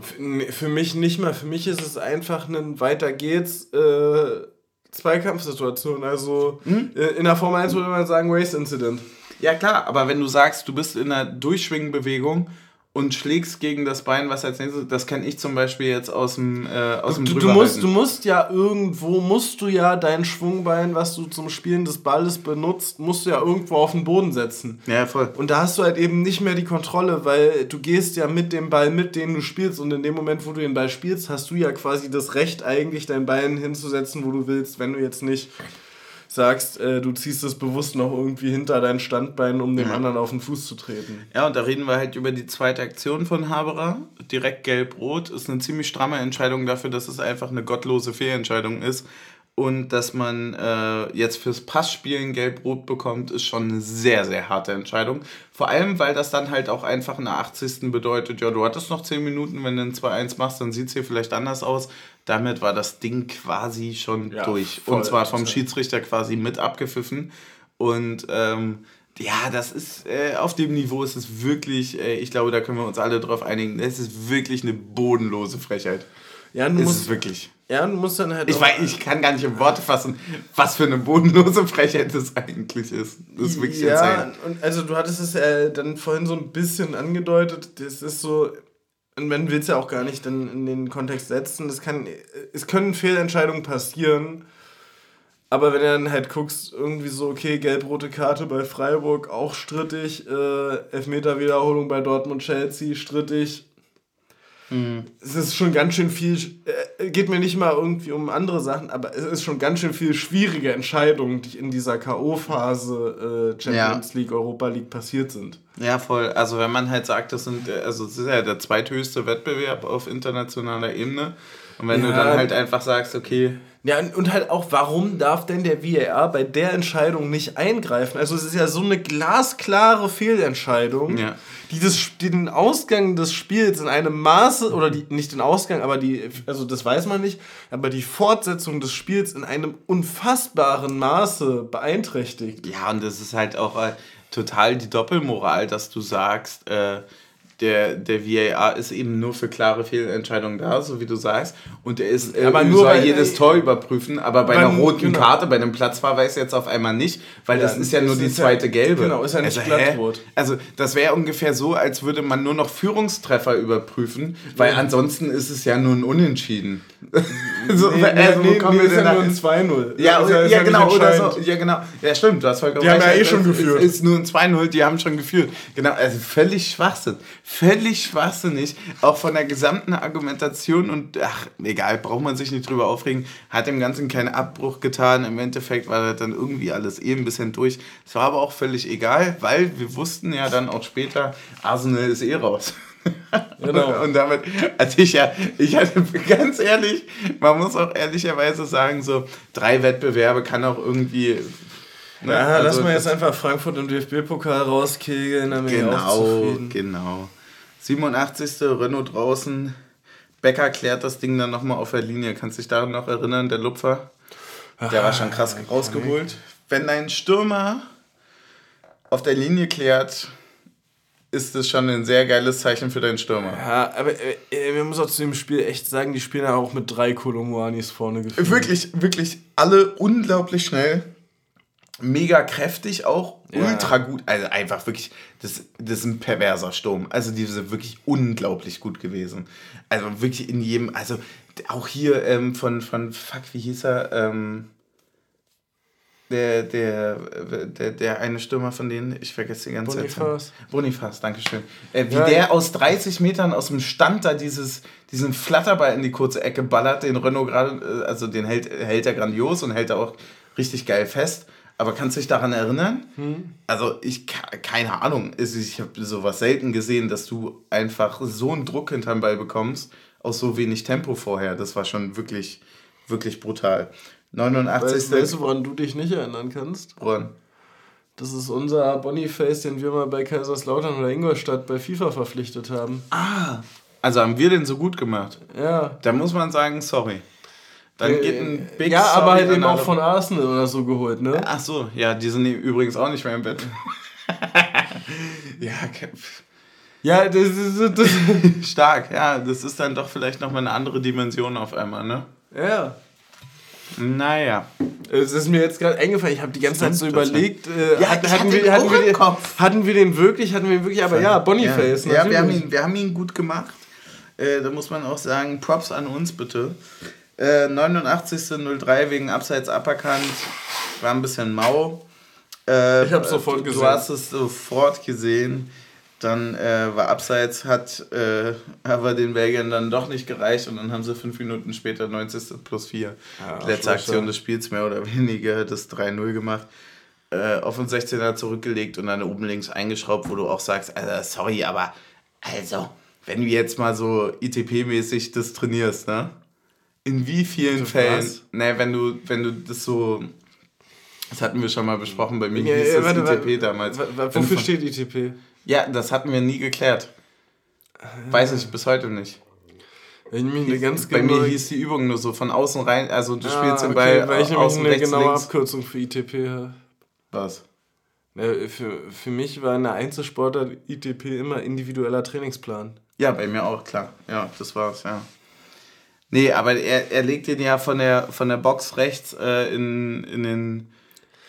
Für mich nicht mal. Für mich ist es einfach ein Weiter geht's. Äh Zweikampfsituation. Also hm? Äh, in der Form 1 würde man sagen Race Incident. Ja klar, aber wenn du sagst, du bist in einer Durchschwingenbewegung und schlägst gegen das Bein, was als nächstes, das kenne ich zum Beispiel jetzt aus dem, äh, aus dem du, du musst, du musst ja irgendwo, musst du ja dein Schwungbein, was du zum Spielen des Balles benutzt, musst du ja irgendwo auf den Boden setzen. Ja, voll. Und da hast du halt eben nicht mehr die Kontrolle, weil du gehst ja mit dem Ball mit, den du spielst und in dem Moment, wo du den Ball spielst, hast du ja quasi das Recht eigentlich, dein Bein hinzusetzen, wo du willst, wenn du jetzt nicht sagst, äh, du ziehst es bewusst noch irgendwie hinter dein Standbein, um dem ja. anderen auf den Fuß zu treten. Ja, und da reden wir halt über die zweite Aktion von Haberer. Direkt gelb-rot ist eine ziemlich stramme Entscheidung dafür, dass es einfach eine gottlose Fehlentscheidung ist. Und dass man äh, jetzt fürs Passspielen gelb-rot bekommt, ist schon eine sehr, sehr harte Entscheidung. Vor allem, weil das dann halt auch einfach in der 80. bedeutet, ja, du hattest noch 10 Minuten, wenn du ein 2-1 machst, dann sieht es hier vielleicht anders aus. Damit war das Ding quasi schon ja, durch. Und zwar vom Schiedsrichter quasi mit abgepfiffen. Und ähm, Ja, das ist, äh, auf dem Niveau ist es wirklich, äh, ich glaube, da können wir uns alle drauf einigen, es ist wirklich eine bodenlose Frechheit. Ja, du ist musst, es wirklich. Ja, du musst dann halt. Ich, weiß, ich kann gar nicht in Worte fassen, was für eine bodenlose Frechheit das eigentlich ist. Das ist wirklich ja, insane. und also du hattest es ja dann vorhin so ein bisschen angedeutet. Das ist so, und man will es ja auch gar nicht dann in den Kontext setzen. Das kann, es können Fehlentscheidungen passieren. Aber wenn du dann halt guckst, irgendwie so, okay, gelb-rote Karte bei Freiburg, auch strittig, äh, Elfmeter-Wiederholung bei Dortmund-Chelsea, strittig. Es ist schon ganz schön viel, äh, geht mir nicht mal irgendwie um andere Sachen, aber es ist schon ganz schön viel schwierige Entscheidungen, die in dieser K.O.-Phase äh, Champions Ja. League, Europa League passiert sind. Ja, voll. Also wenn man halt sagt, das sind, also es ist ja der zweithöchste Wettbewerb auf internationaler Ebene. Und wenn du Ja. dann halt einfach sagst, okay, Ja, und- halt auch, warum darf denn der VAR bei der Entscheidung nicht eingreifen? Also es ist ja so eine glasklare Fehlentscheidung, Ja. die, das, die den Ausgang des Spiels in einem Maße, oder die, nicht den Ausgang, aber die, also das weiß man nicht, aber die Fortsetzung des Spiels in einem unfassbaren Maße beeinträchtigt. ja, und das ist halt auch äh, total die Doppelmoral, dass du sagst, äh, der, der VAR ist eben nur für klare Fehlentscheidungen da, so wie du sagst. Und er ist, äh, Aber nur soll jedes Tor überprüfen, aber bei Weil- einer roten genau. Karte, bei einem Platzverweis jetzt auf einmal nicht, weil Ja, das ist ja nur die ist ja- zweite gelbe. genau, ist ja nicht hä? glattrot. Also das wäre ungefähr so, als würde man nur noch Führungstreffer überprüfen, weil ansonsten ist es ja nur ein Unentschieden. *laughs* so, Nee, also, wo nee, kommen nee, wir denn ja nur ein hin? 2-0. Ja, ist ja, nicht genau, oder so. Ja, genau. Ja, stimmt, du hast vollkommen Die haben ja recht. eh schon geführt. Ist, ist nur ein 2-0, die haben schon geführt. Genau, also völlig Schwachsinn. Völlig schwachsinnig. Auch von der gesamten Argumentation und, ach, egal, braucht man sich nicht drüber aufregen. Hat dem Ganzen keinen Abbruch getan. Im Endeffekt war das dann irgendwie alles eh ein bisschen durch. Es war aber auch völlig egal, weil wir wussten ja dann auch später, Arsenal ist eh raus. *laughs* Genau. Und damit hatte ich ja, ich hatte *laughs* ganz ehrlich, man muss auch ehrlicherweise sagen, so drei Wettbewerbe kann auch irgendwie. ne, Ja, also lass mal jetzt einfach Frankfurt im DFB-Pokal rauskegeln, dann bin ich auch Genau, zufrieden. genau. 87. Renault draußen. Becker klärt das Ding dann nochmal auf der Linie. Kannst du dich daran noch erinnern, der Lupfer? Der war schon krass rausgeholt. Wenn dein Stürmer auf der Linie klärt, ist das schon ein sehr geiles Zeichen für deinen Stürmer. Ja, aber äh, äh, wir müssen auch zu dem Spiel echt sagen, die spielen ja auch mit drei Kolumuanis vorne gefühlt. Wirklich, wirklich alle unglaublich schnell. Mega kräftig auch. Ja. Ultra gut. Also einfach wirklich, das, das ist ein perverser Sturm. Also die sind wirklich unglaublich gut gewesen. Also wirklich in jedem, also auch hier ähm, von, von, fuck, wie hieß er? Ähm, der, der, der, der eine Stürmer von denen, ich vergesse die ganze Boniface? Zeit. Bonifaz, Dankeschön. Äh, wie Ja, der ja. aus 30 Metern aus dem Stand da dieses, diesen Flatterball in die kurze Ecke ballert, den Renault gerade, äh, also den hält, hält er grandios und hält er auch richtig geil fest. Aber kannst du dich daran erinnern? Also ich, ke- keine Ahnung, ich habe sowas selten gesehen, dass du einfach so einen Druck hinterm Ball bekommst, aus so wenig Tempo vorher. Das war schon wirklich, wirklich brutal. 89. Weißt, weißt du, woran du dich nicht erinnern kannst? Woran? Das ist unser Boniface, den wir mal bei Kaiserslautern oder Ingolstadt bei FIFA verpflichtet haben. Ah, also haben wir den so gut gemacht. Ja. Da muss man sagen, sorry. Dann geht ein Äh, Big ja, Sorry aber halt eben auch von Arsenal oder so geholt, ne? Ach so, ja, die sind übrigens auch nicht mehr im Bett. *laughs* ja, Ja, das ist. Das, *laughs* stark. Ja, das ist dann doch vielleicht nochmal eine andere Dimension auf einmal, ne? ja. Naja. Es ist mir jetzt gerade eingefallen, ich habe die ganze Zeit so überlegt, äh, Ja, hatten, wir, hatten, den, Kopf. hatten wir den wirklich, hatten wir ihn wirklich, aber ja, Boniface, Ja, ja wir, haben ihn, wir haben ihn gut gemacht. Äh, da muss man auch sagen, Props an uns bitte. Äh, 89.03 wegen Abseits aberkannt. War ein bisschen mau. Äh, Ich hab's sofort du, gesehen. Du hast es sofort gesehen. Dann äh, war Abseits, hat äh, aber den Belgiern dann doch nicht gereicht und dann haben sie fünf Minuten später 90. plus 4. Ja, letzte. Aktion des Spiels mehr oder *laughs* weniger das 3-0 gemacht. Äh, auf den 16er zurückgelegt und dann oben links eingeschraubt, wo du auch sagst, also sorry, aber also, wenn du jetzt mal so ITP-mäßig das trainierst, ne? In wie vielen Was? Fällen, ne, wenn du, wenn du das so, das hatten wir schon mal besprochen, bei mir Ja, hieß ja, das warte, ITP warte, damals. wa- wa- Wenn du Wofür steht ITP? Ja, das hatten wir nie geklärt. Weiß ich bis heute nicht. Ich mich eine ganz Bei mir hieß die Übung nur so von außen rein, also du Ah, spielst den okay, Ball weil ich außen eine rechts, genaue links. Abkürzung für ITP habe. Was? Ja, für, für mich war eine Einzelsportart ITP immer individueller Trainingsplan. Ja, bei mir auch, klar. Ja, das war's, ja. Nee, aber er, er legt den ja von der, von der Box rechts äh, in, in den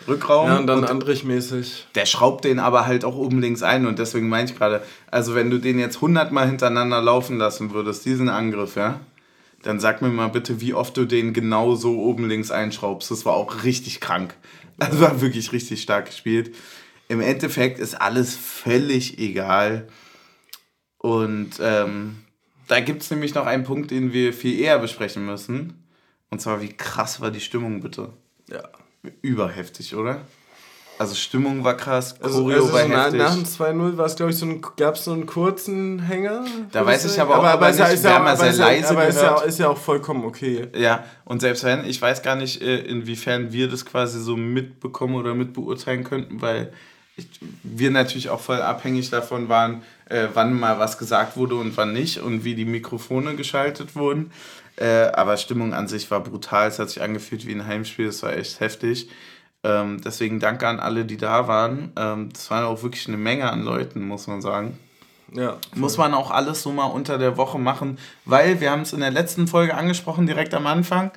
Rückraum. Ja, und dann Andrich-mäßig. Der schraubt den aber halt auch oben links ein und deswegen meine ich gerade, also wenn du den jetzt 100 Mal hintereinander laufen lassen würdest, diesen Angriff, ja, dann sag mir mal bitte, wie oft du den genau so oben links einschraubst. Das war auch richtig krank. Also war wirklich richtig stark gespielt. Im Endeffekt ist alles völlig egal. Und ähm, da gibt es nämlich noch einen Punkt, den wir viel eher besprechen müssen. Und zwar, wie krass war die Stimmung bitte? Ja. Überheftig, oder? Also Stimmung war krass, also, Choreo also, also war so heftig. Nach dem 2-0 war es, glaube ich, so ein, gab es so einen kurzen Hänger. Da weiß ich aber auch, aber, aber, nicht, ist ja, aber sehr leise aber ist ja, ist ja auch vollkommen okay. Ja, und selbst wenn, ich weiß gar nicht, äh, inwiefern wir das quasi so mitbekommen oder mitbeurteilen könnten, weil ich, wir natürlich auch voll abhängig davon waren, äh, wann mal was gesagt wurde und wann nicht und wie die Mikrofone geschaltet wurden. Äh, aber Stimmung an sich war brutal. Es hat sich angefühlt wie ein Heimspiel. Es war echt heftig. Ähm, deswegen danke an alle, die da waren. Ähm, das war auch wirklich eine Menge an Leuten, muss man sagen. Ja. Muss man auch alles so mal unter der Woche machen, weil wir haben es in der letzten Folge angesprochen, direkt am Anfang.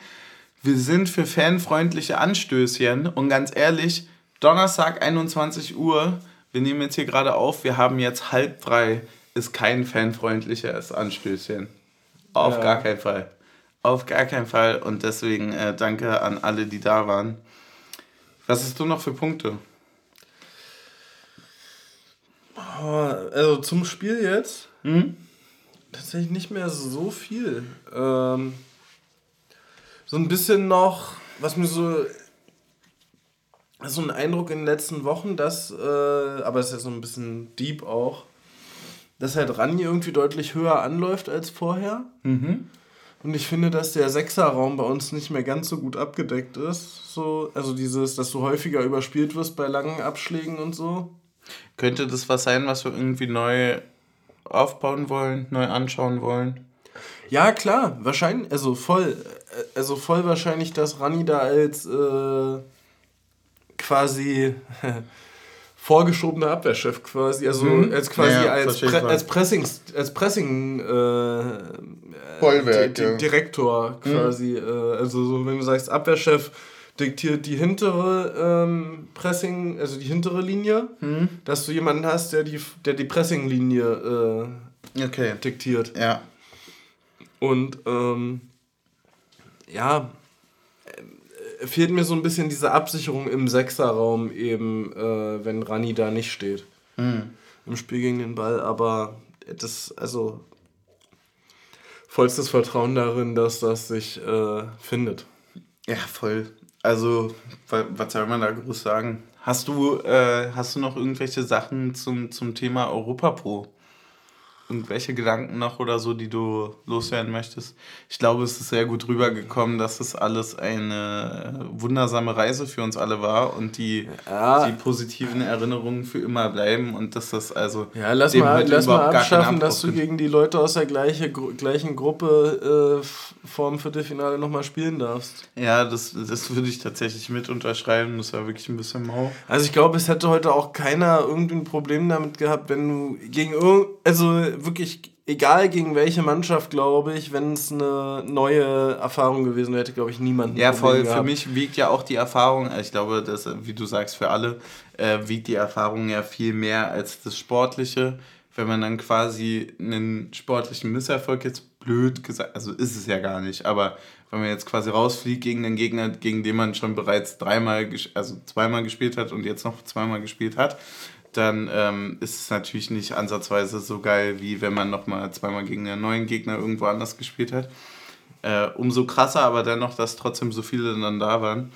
Wir sind für fanfreundliche Anstößchen und ganz ehrlich, Donnerstag 21 Uhr, wir nehmen jetzt hier gerade auf, wir haben jetzt halb drei, ist kein fanfreundliches Anstößchen. Auf ja. gar keinen Fall. Auf gar keinen Fall und deswegen äh, danke an alle, die da waren. Was hast du noch für Punkte? Also zum Spiel jetzt? Hm? Tatsächlich nicht mehr so viel. Ähm, so ein bisschen noch, was mir so so ein Eindruck in den letzten Wochen, dass, äh, aber es ist ja so ein bisschen deep auch, dass halt Rani irgendwie deutlich höher anläuft als vorher. Mhm. Und ich finde, dass der Sechserraum bei uns nicht mehr ganz so gut abgedeckt ist. So, also dieses, dass du häufiger überspielt wirst bei langen Abschlägen und so. Könnte das was sein, was wir irgendwie neu aufbauen wollen, neu anschauen wollen? Ja, klar, wahrscheinlich, also voll, äh, also voll wahrscheinlich, dass Rani da als äh, quasi *laughs* vorgeschobener Abwehrchef quasi, also mhm. als quasi ja, als, Pre als Pressing, als Pressing äh, Bollwerk, ja. Direktor mhm. quasi. Mhm. Äh, also so, wenn du sagst Abwehrchef diktiert die hintere ähm, Pressing, also die hintere Linie, mhm. dass du jemanden hast, der die, der die Pressing-Linie äh, okay. diktiert. Ja. Und ähm, ja, fehlt mir so ein bisschen diese Absicherung im Sechserraum eben, äh, wenn Rani da nicht steht. Mhm. Im Spiel gegen den Ball, aber das, also vollstes Vertrauen darin, dass das sich äh, findet. Ja, voll. Also, was soll man da groß sagen? Hast du, äh, hast du noch irgendwelche Sachen zum, zum Thema Europa Pro? Irgendwelche Gedanken noch oder so, die du loswerden möchtest? Ich glaube, es ist sehr gut rübergekommen, dass es alles eine wundersame Reise für uns alle war und die, ja. die positiven Erinnerungen für immer bleiben und dass das also. Ja, lass mal, lass mal abschaffen, dass du gegen die Leute aus der gleiche, gleichen Gruppe äh, vorm Viertelfinale nochmal spielen darfst. Ja, das, das würde ich tatsächlich mit unterschreiben. Das war wirklich ein bisschen mau. Also, ich glaube, es hätte heute auch keiner irgendwie ein Problem damit gehabt, wenn du gegen irgend. Also, wirklich egal gegen welche Mannschaft, glaube ich, wenn es eine neue Erfahrung gewesen wäre, hätte, glaube ich, niemand. Ja, voll. Gehabt. Für mich wiegt ja auch die Erfahrung, ich glaube, dass, wie du sagst, für alle äh, wiegt die Erfahrung ja viel mehr als das Sportliche. Wenn man dann quasi einen sportlichen Misserfolg jetzt blöd gesagt, also ist es ja gar nicht, aber wenn man jetzt quasi rausfliegt gegen den Gegner, gegen den man schon bereits dreimal, also zweimal gespielt hat und jetzt noch zweimal gespielt hat, dann ähm, ist es natürlich nicht ansatzweise so geil, wie wenn man nochmal zweimal gegen einen neuen Gegner irgendwo anders gespielt hat. Äh, umso krasser aber dennoch, dass trotzdem so viele dann da waren.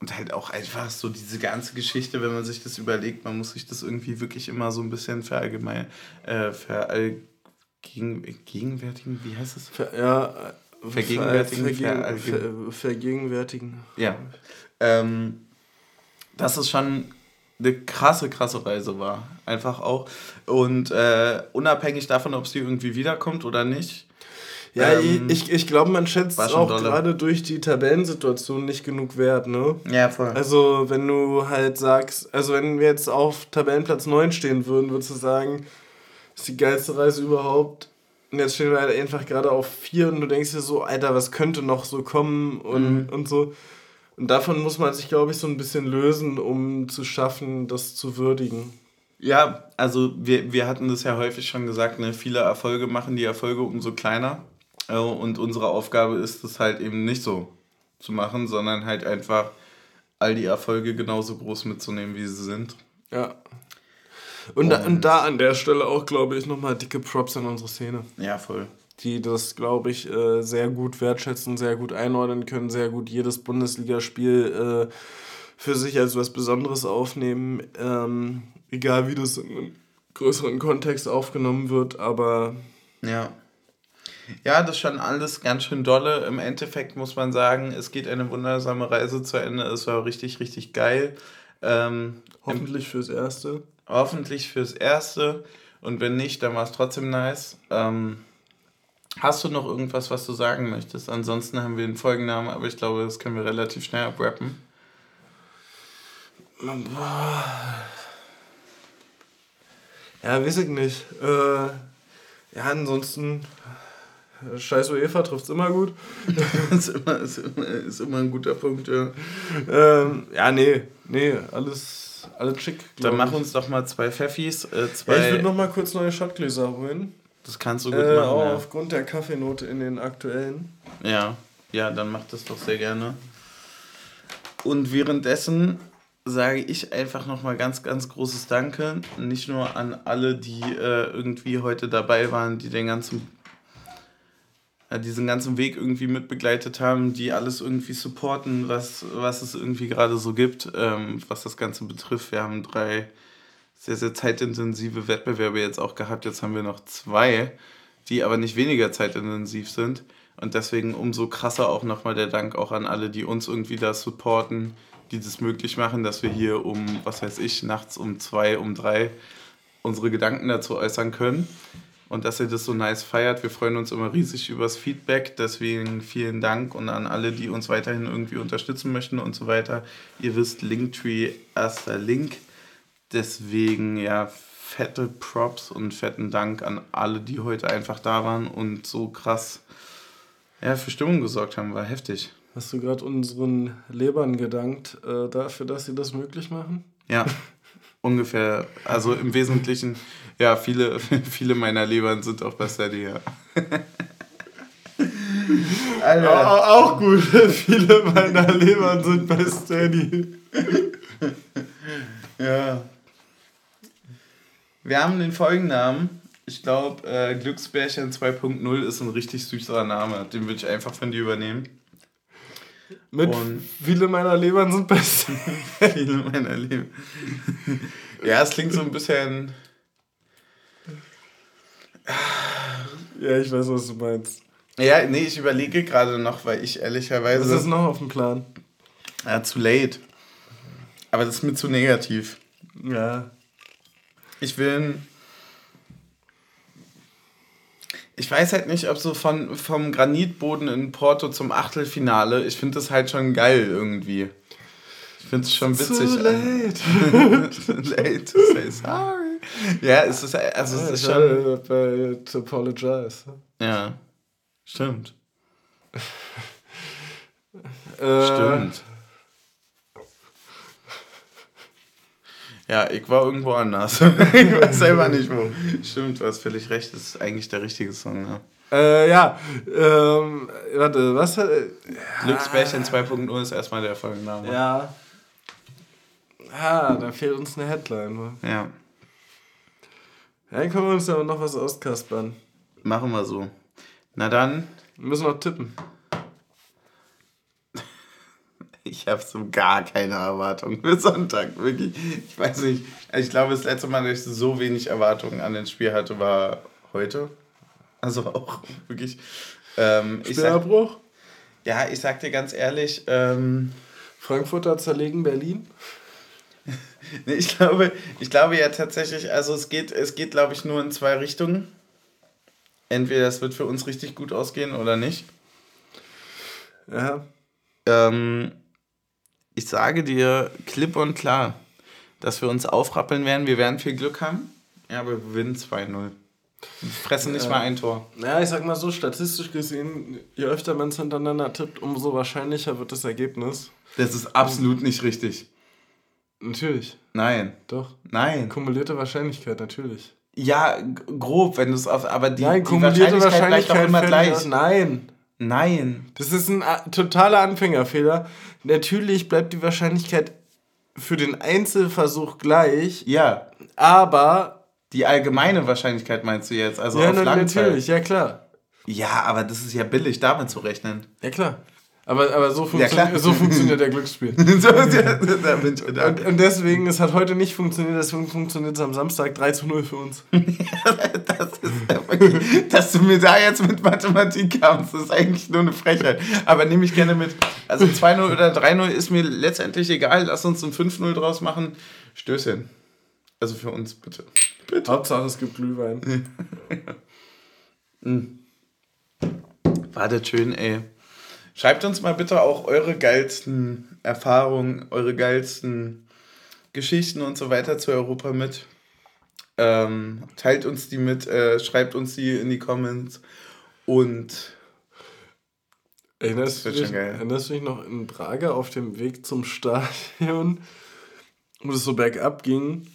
Und halt auch einfach so diese ganze Geschichte, wenn man sich das überlegt, man muss sich das irgendwie wirklich immer so ein bisschen verallgemein, äh, vergegenwärtigen, wie heißt es? Ver, ja, vergegenwärtigen, vergegen, ver, vergegenwärtigen. Ja. Ähm, das ist schon eine krasse, krasse Reise war. Einfach auch. Und äh, unabhängig davon, ob sie irgendwie wiederkommt oder nicht. Ja, ähm, ich, ich glaube, man schätzt auch gerade durch die Tabellensituation nicht genug wert, ne? Ja, voll. Also, wenn du halt sagst, also wenn wir jetzt auf Tabellenplatz 9 stehen würden, würdest du sagen, ist die geilste Reise überhaupt. Und jetzt stehen wir halt einfach gerade auf 4 und du denkst dir so, Alter, was könnte noch so kommen und, mhm. und so. Und davon muss man sich, glaube ich, so ein bisschen lösen, um zu schaffen, das zu würdigen. Ja, also wir, wir hatten das ja häufig schon gesagt, ne? viele Erfolge machen die Erfolge umso kleiner. Äh, und unsere Aufgabe ist es halt eben nicht so zu machen, sondern halt einfach all die Erfolge genauso groß mitzunehmen, wie sie sind. Ja. Und, und, da, und da an der Stelle auch, glaube ich, nochmal dicke Props an unsere Szene. Ja, voll die das, glaube ich, äh, sehr gut wertschätzen, sehr gut einordnen können, sehr gut jedes Bundesligaspiel äh, für sich als was Besonderes aufnehmen, ähm, egal wie das in einem größeren Kontext aufgenommen wird, aber... Ja. Ja, das ist schon alles ganz schön dolle. Im Endeffekt muss man sagen, es geht eine wundersame Reise zu Ende. Es war richtig, richtig geil. Ähm, hoffentlich fürs Erste. Hoffentlich fürs Erste. Und wenn nicht, dann war es trotzdem nice. Ähm, Hast du noch irgendwas, was du sagen möchtest? Ansonsten haben wir den Folgennamen, aber ich glaube, das können wir relativ schnell abrappen. Ja, weiß ich nicht. Äh, ja, ansonsten, scheiß UEFA trifft es immer gut. *laughs* ist, immer, ist, immer, ist immer ein guter Punkt, ja. Ähm, ja, nee, nee, alles, alles schick. Dann mach uns doch mal zwei Pfeffis. Äh, zwei ja, ich würde noch mal kurz neue Shotgläser holen. Das kannst du gut äh, machen. Auch ja. aufgrund der Kaffeenote in den aktuellen. Ja, ja, dann mach das doch sehr gerne. Und währenddessen sage ich einfach nochmal ganz, ganz großes Danke. Nicht nur an alle, die äh, irgendwie heute dabei waren, die den ganzen, äh, diesen ganzen Weg irgendwie mitbegleitet haben, die alles irgendwie supporten, was, was es irgendwie gerade so gibt, ähm, was das Ganze betrifft. Wir haben drei sehr, sehr zeitintensive Wettbewerbe jetzt auch gehabt. Jetzt haben wir noch zwei, die aber nicht weniger zeitintensiv sind. Und deswegen umso krasser auch nochmal der Dank auch an alle, die uns irgendwie da supporten, die das möglich machen, dass wir hier um, was weiß ich, nachts um zwei, um drei unsere Gedanken dazu äußern können. Und dass ihr das so nice feiert. Wir freuen uns immer riesig übers Feedback. Deswegen vielen Dank und an alle, die uns weiterhin irgendwie unterstützen möchten und so weiter. Ihr wisst, Linktree, erster Link. Deswegen ja, fette Props und fetten Dank an alle, die heute einfach da waren und so krass ja, für Stimmung gesorgt haben. War heftig. Hast du gerade unseren Lebern gedankt äh, dafür, dass sie das möglich machen? Ja, *laughs* ungefähr. Also im Wesentlichen, ja, viele, *laughs* viele meiner Lebern sind auch bei Steady, ja. *laughs* Alter. Auch gut, viele meiner Lebern sind bei Steady. ja. Wir haben den Folgennamen. Ich glaube, äh, Glücksbärchen 2.0 ist ein richtig süßer Name. Den würde ich einfach von dir übernehmen. Mit Und viele meiner Lebern sind besser. *laughs* viele meiner Leben. *laughs* ja, es klingt so ein bisschen. ja, ich weiß, was du meinst. Ja, nee, ich überlege gerade noch, weil ich ehrlicherweise. Was ist noch auf dem Plan? Ja, zu late. Aber das ist mir zu negativ. Ja. Ich will. Ich weiß halt nicht, ob so von, vom Granitboden in Porto zum Achtelfinale, ich finde das halt schon geil irgendwie. Ich finde es schon witzig. *laughs* Too late. Late to say sorry. Ja, es ist, also es ist schon. To apologize. Ja, stimmt. Äh, stimmt. Ja, ich war irgendwo anders. *laughs* ich weiß selber nicht wo. Stimmt, du hast völlig recht. Das ist eigentlich der richtige Song. Ja, äh, ja ähm, warte, was? Äh, Glücksbärchen 2.0 ist erstmal der Folgenname. Ja. Ah, da fehlt uns eine Headline. Ne? Ja. Ja, dann können wir uns aber noch was auskaspern. Machen wir so. Na dann. Wir müssen noch tippen. Ich habe so gar keine Erwartungen für Sonntag, wirklich. Ich weiß nicht. Ich glaube, das letzte Mal, dass ich so wenig Erwartungen an das Spiel hatte, war heute. Also auch *laughs* wirklich. Ähm, Spielabbruch? ja, ich sag dir ganz ehrlich. Ähm, Frankfurter zerlegen Berlin? *laughs* nee, ich glaube, ich glaube ja tatsächlich, also es geht, es geht, glaube ich, nur in zwei Richtungen. Entweder es wird für uns richtig gut ausgehen oder nicht. Ja. Ähm, ich sage dir klipp und klar, dass wir uns aufrappeln werden. Wir werden viel Glück haben. Ja, aber wir gewinnen 2-0. Wir fressen nicht Ja. mal ein Tor. Ja, ich sag mal so, statistisch gesehen, je öfter man es hintereinander tippt, umso wahrscheinlicher wird das Ergebnis. Das ist absolut nicht richtig. Natürlich, Nein. doch. Nein. Kumulierte Wahrscheinlichkeit, natürlich. Ja, grob, wenn du es auf. Aber die, Nein, die kumulierte Wahrscheinlichkeit, Wahrscheinlichkeit immer gleich. Nein. Nein. Das ist ein a- totaler Anfängerfehler. Natürlich bleibt die Wahrscheinlichkeit für den Einzelversuch gleich, Ja. aber. Die allgemeine Wahrscheinlichkeit meinst du jetzt? Also ja, auf na, natürlich, ja klar. Ja, aber das ist ja billig, damit zu rechnen. Ja, klar. Aber, aber so, Ja, funktio so funktioniert der Glücksspiel. *laughs* so, ja, da bin ich da. Und, und deswegen, es hat heute nicht funktioniert, deswegen funktioniert es am Samstag 3 zu 0 für uns. *laughs* Das ist ja wirklich, dass du mir da jetzt mit Mathematik kamst, das ist eigentlich nur eine Frechheit. Aber nehme ich gerne mit. Also 2-0 oder 3-0 ist mir letztendlich egal. Lass uns ein 5-0 draus machen. Stößchen. Also für uns, bitte. Bitte. Hauptsache, es gibt Glühwein. *laughs* Wartet schön, ey. Schreibt uns mal bitte auch eure geilsten Erfahrungen, eure geilsten Geschichten und so weiter zu Europa mit. Ähm, teilt uns die mit, äh, schreibt uns die in die Comments. Und Erinnerst du, wird dich, erinnerst du dich noch in Braga auf dem Weg zum Stadion, wo es so bergab ging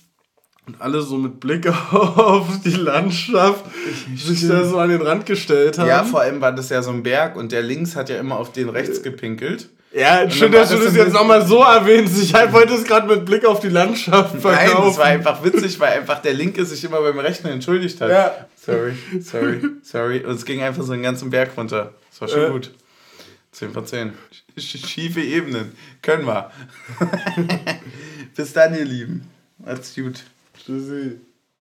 und alle so mit Blick *laughs* auf die Landschaft sich da so an den Rand gestellt haben? ja, vor allem war das ja so ein Berg und der links hat ja immer auf den rechts gepinkelt. Ja, schön, dass du das jetzt nochmal so erwähnst. Ich halt wollte es gerade mit Blick auf die Landschaft Nein, verkaufen. das war einfach witzig, weil einfach der Linke sich immer beim Rechnen entschuldigt hat. Ja. Sorry, sorry, sorry. Und es ging einfach so einen ganzen Berg runter. Das war schon Ja. gut. 10 von 10. Sch- Schiefe Ebenen. Können wir. *laughs* Bis dann, ihr Lieben. Macht's gut. Sim.